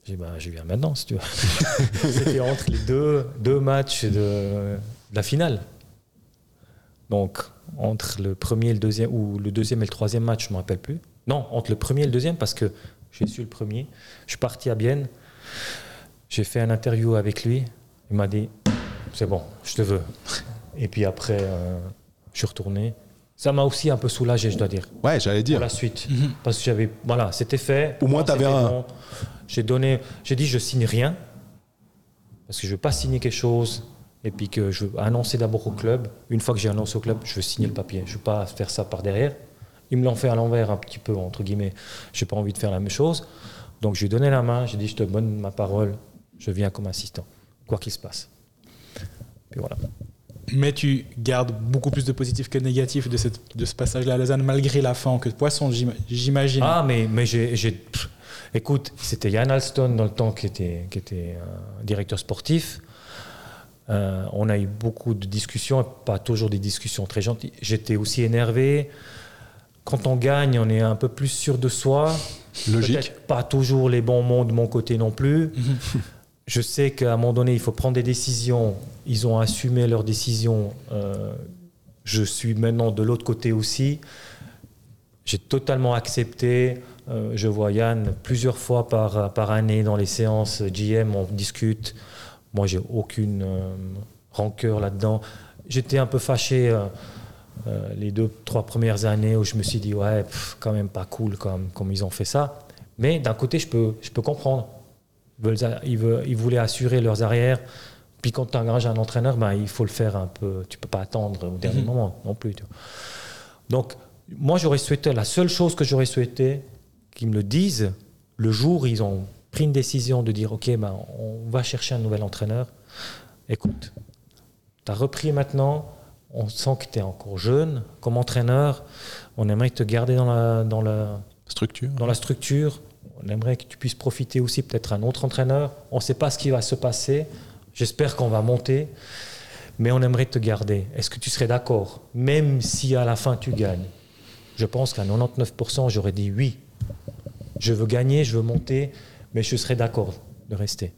J'ai dit, bah, je viens maintenant, si tu veux. [laughs] C'était entre les deux, deux matchs de, la finale. Donc, entre le premier et le deuxième, ou le deuxième et le troisième match, je ne me rappelle plus. Non, entre le premier et le deuxième, parce que j'ai su le premier. Je suis parti à Bienne. J'ai fait un interview avec lui. Il m'a dit C'est bon, je te veux. Et puis après, euh, je suis retourné. Ça m'a aussi un peu soulagé, je dois dire, Ouais, j'allais pour dire. la suite. Parce que j'avais. Voilà, c'était fait. Au moins, Pour moi, t'avais un- bon. J'ai donné. J'ai dit Je signe rien. Parce que je ne veux pas signer quelque chose et puis que je veux annoncer d'abord au club. Une fois que j'ai annoncé au club, je veux signer le papier. Je ne veux pas faire ça par derrière. Ils me l'ont fait à l'envers un petit peu, entre guillemets. Je n'ai pas envie de faire la même chose. Donc je lui ai donné la main, j'ai dit je te donne ma parole, je viens comme assistant, quoi qu'il se passe. Puis voilà. Mais tu gardes beaucoup plus de positif que de négatif de, cette, de ce passage-là à Lausanne, malgré la fin que de poisson, j'ima- j'imagine. Ah, mais, mais j'ai. Écoute, c'était Yann Alston dans le temps qui était, qui était euh, directeur sportif. Euh, on a eu beaucoup de discussions, pas toujours des discussions très gentilles. J'étais aussi énervé. Quand on gagne, on est un peu plus sûr de soi. Logique. Pas toujours les bons mots de mon côté non plus. [laughs] Je sais qu'à un moment donné, il faut prendre des décisions. Ils ont assumé leurs décisions. Euh, je suis maintenant de l'autre côté aussi. J'ai totalement accepté. Euh, je vois Yann plusieurs fois par, par année dans les séances GM, on discute. Moi, j'ai aucune euh, rancœur là-dedans. J'étais un peu fâché les deux, trois premières années où je me suis dit, ouais, quand même pas cool comme, comme ils ont fait ça. Mais d'un côté, je peux, je peux comprendre. Ils, veulent- ils, veulent- ils voulaient assurer leurs arrières. Puis quand tu engages un entraîneur, ben, il faut le faire un peu. Tu peux pas attendre au dernier Mhm. moment non plus. tu vois. Donc, moi, j'aurais souhaité, la seule chose que j'aurais souhaité, qu'ils me le disent le jour où ils ont pris une décision de dire, OK, ben, on va chercher un nouvel entraîneur. Écoute, tu as repris maintenant, on sent que tu es encore jeune comme entraîneur, on aimerait te garder dans la, dans la, Structure. dans la structure. On aimerait que tu puisses profiter aussi peut-être un autre entraîneur. On ne sait pas ce qui va se passer. J'espère qu'on va monter, mais on aimerait te garder. Est-ce que tu serais d'accord? Même si à la fin tu gagnes. Je pense qu'à 99%, j'aurais dit oui. Je veux gagner, je veux monter, mais je serais d'accord de rester.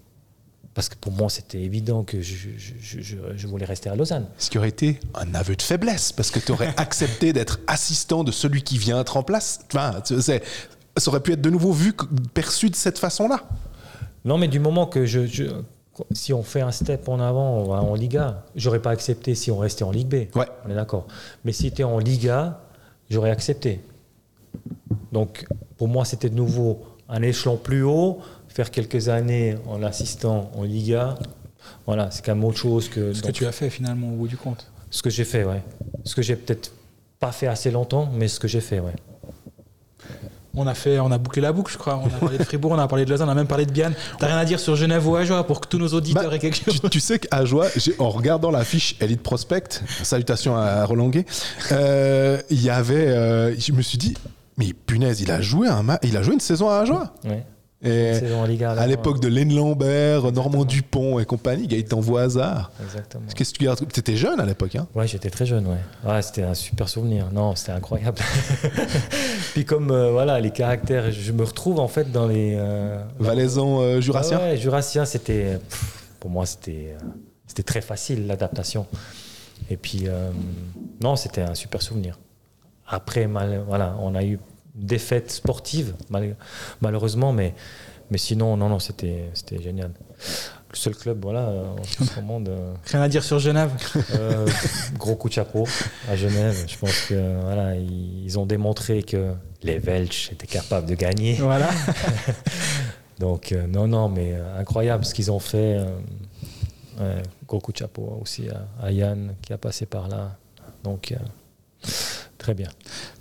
Parce que pour moi, c'était évident que je, voulais rester à Lausanne. Ce qui aurait été un aveu de faiblesse, parce que tu aurais [laughs] accepté d'être assistant de celui qui vient être en place. Enfin, ça aurait pu être de nouveau vu, perçu de cette façon-là. Non, mais du moment que je, je- si on fait un step en avant on va en Liga, j'aurais pas accepté si on restait en Ligue B. Ouais. On est d'accord. Mais si tu es en Liga, j'aurais accepté. Donc, pour moi, c'était de nouveau un échelon plus haut, faire quelques années en assistant en Liga. Voilà, c'est quand même autre chose que, ce que tu as fait finalement au bout du compte. ce que j'ai fait, ouais. Ce que j'ai peut-être pas fait assez longtemps, mais ce que j'ai fait, ouais. On a fait, on a bouclé la boucle, je crois. On a parlé de Fribourg, on a parlé de Lausanne, on a même parlé de Bienne. T'as rien à dire sur Genève ou Ajoie pour que tous nos auditeurs Bah, aient quelque chose. Tu, tu sais qu'à en regardant la fiche Elite Prospect, salutations à Roland euh, il y avait, euh, je me suis dit, mais punaise, il a joué un ma- il a joué une saison à Ajoie. ouais. Et Saison en Liga. à l'époque de Lane Lambert, Normand Dupont et compagnie, Gaëtan Voisard. Exactement. Qu'est-ce que tu gardes T'étais jeune à l'époque, hein Ouais, j'étais très jeune, ouais. Ouais, c'était un super souvenir. Non, c'était incroyable. [laughs] Puis comme euh, voilà, les caractères, je me retrouve en fait dans les euh, Valaisan euh, Jurassien. Ouais, ouais, Jurassien, c'était pour moi c'était euh, c'était très facile l'adaptation. Et puis euh, non, c'était un super souvenir. Après, mal, voilà, on a eu défaite sportive mal- malheureusement, mais mais sinon non non c'était c'était génial. Le seul club voilà en euh, [laughs] Rien à dire sur Genève. euh, gros coup de chapeau à Genève. Je pense que voilà, ils ont démontré que les Welsh étaient capables de gagner. Voilà. [laughs] Donc euh, non, non, mais euh, incroyable ce qu'ils ont fait. ouais, gros coup de chapeau aussi à, à Yann qui a passé par là. Donc très bien.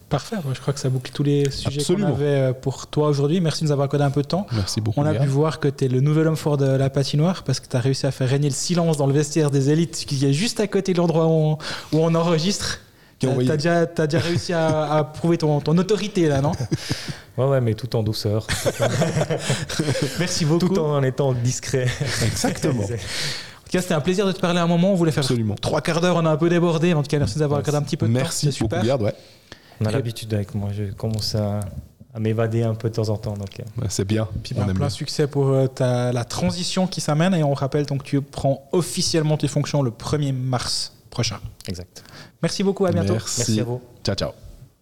Parfait. Ouais, Je crois que ça boucle tous les sujets qu'on avait euh, pour toi aujourd'hui. Merci de nous avoir accordé un peu de temps. Merci beaucoup. On a Léa. pu voir que tu es le nouvel homme fort de la patinoire parce que tu as réussi à faire régner le silence dans le vestiaire des élites qui est juste à côté de l'endroit où, on- où on enregistre. Tu envoyé- as, déjà, t'as déjà réussi à, à prouver ton, ton autorité là, non? Ouais, ouais, mais tout en douceur, [laughs] Merci beaucoup. tout en étant discret. Exactement. [laughs] En tout cas, c'était un plaisir de te parler un moment. On voulait faire Absolument. trois quarts d'heure, on a un peu débordé. En tout cas, merci de nous avoir accordé un petit peu de Merci temps. Beaucoup, super. Biard, ouais. On a l'habitude avec moi. Je commence à, à m'évader un peu de temps en temps. Donc, euh, Ouais, C'est bien. Puis On ben, aime plein bien. succès pour euh, ta, la transition qui s'amène. Et on rappelle donc que tu prends officiellement tes fonctions le 1er mars prochain. exact. Merci beaucoup, à bientôt. Merci. Merci à vous. Ciao, ciao.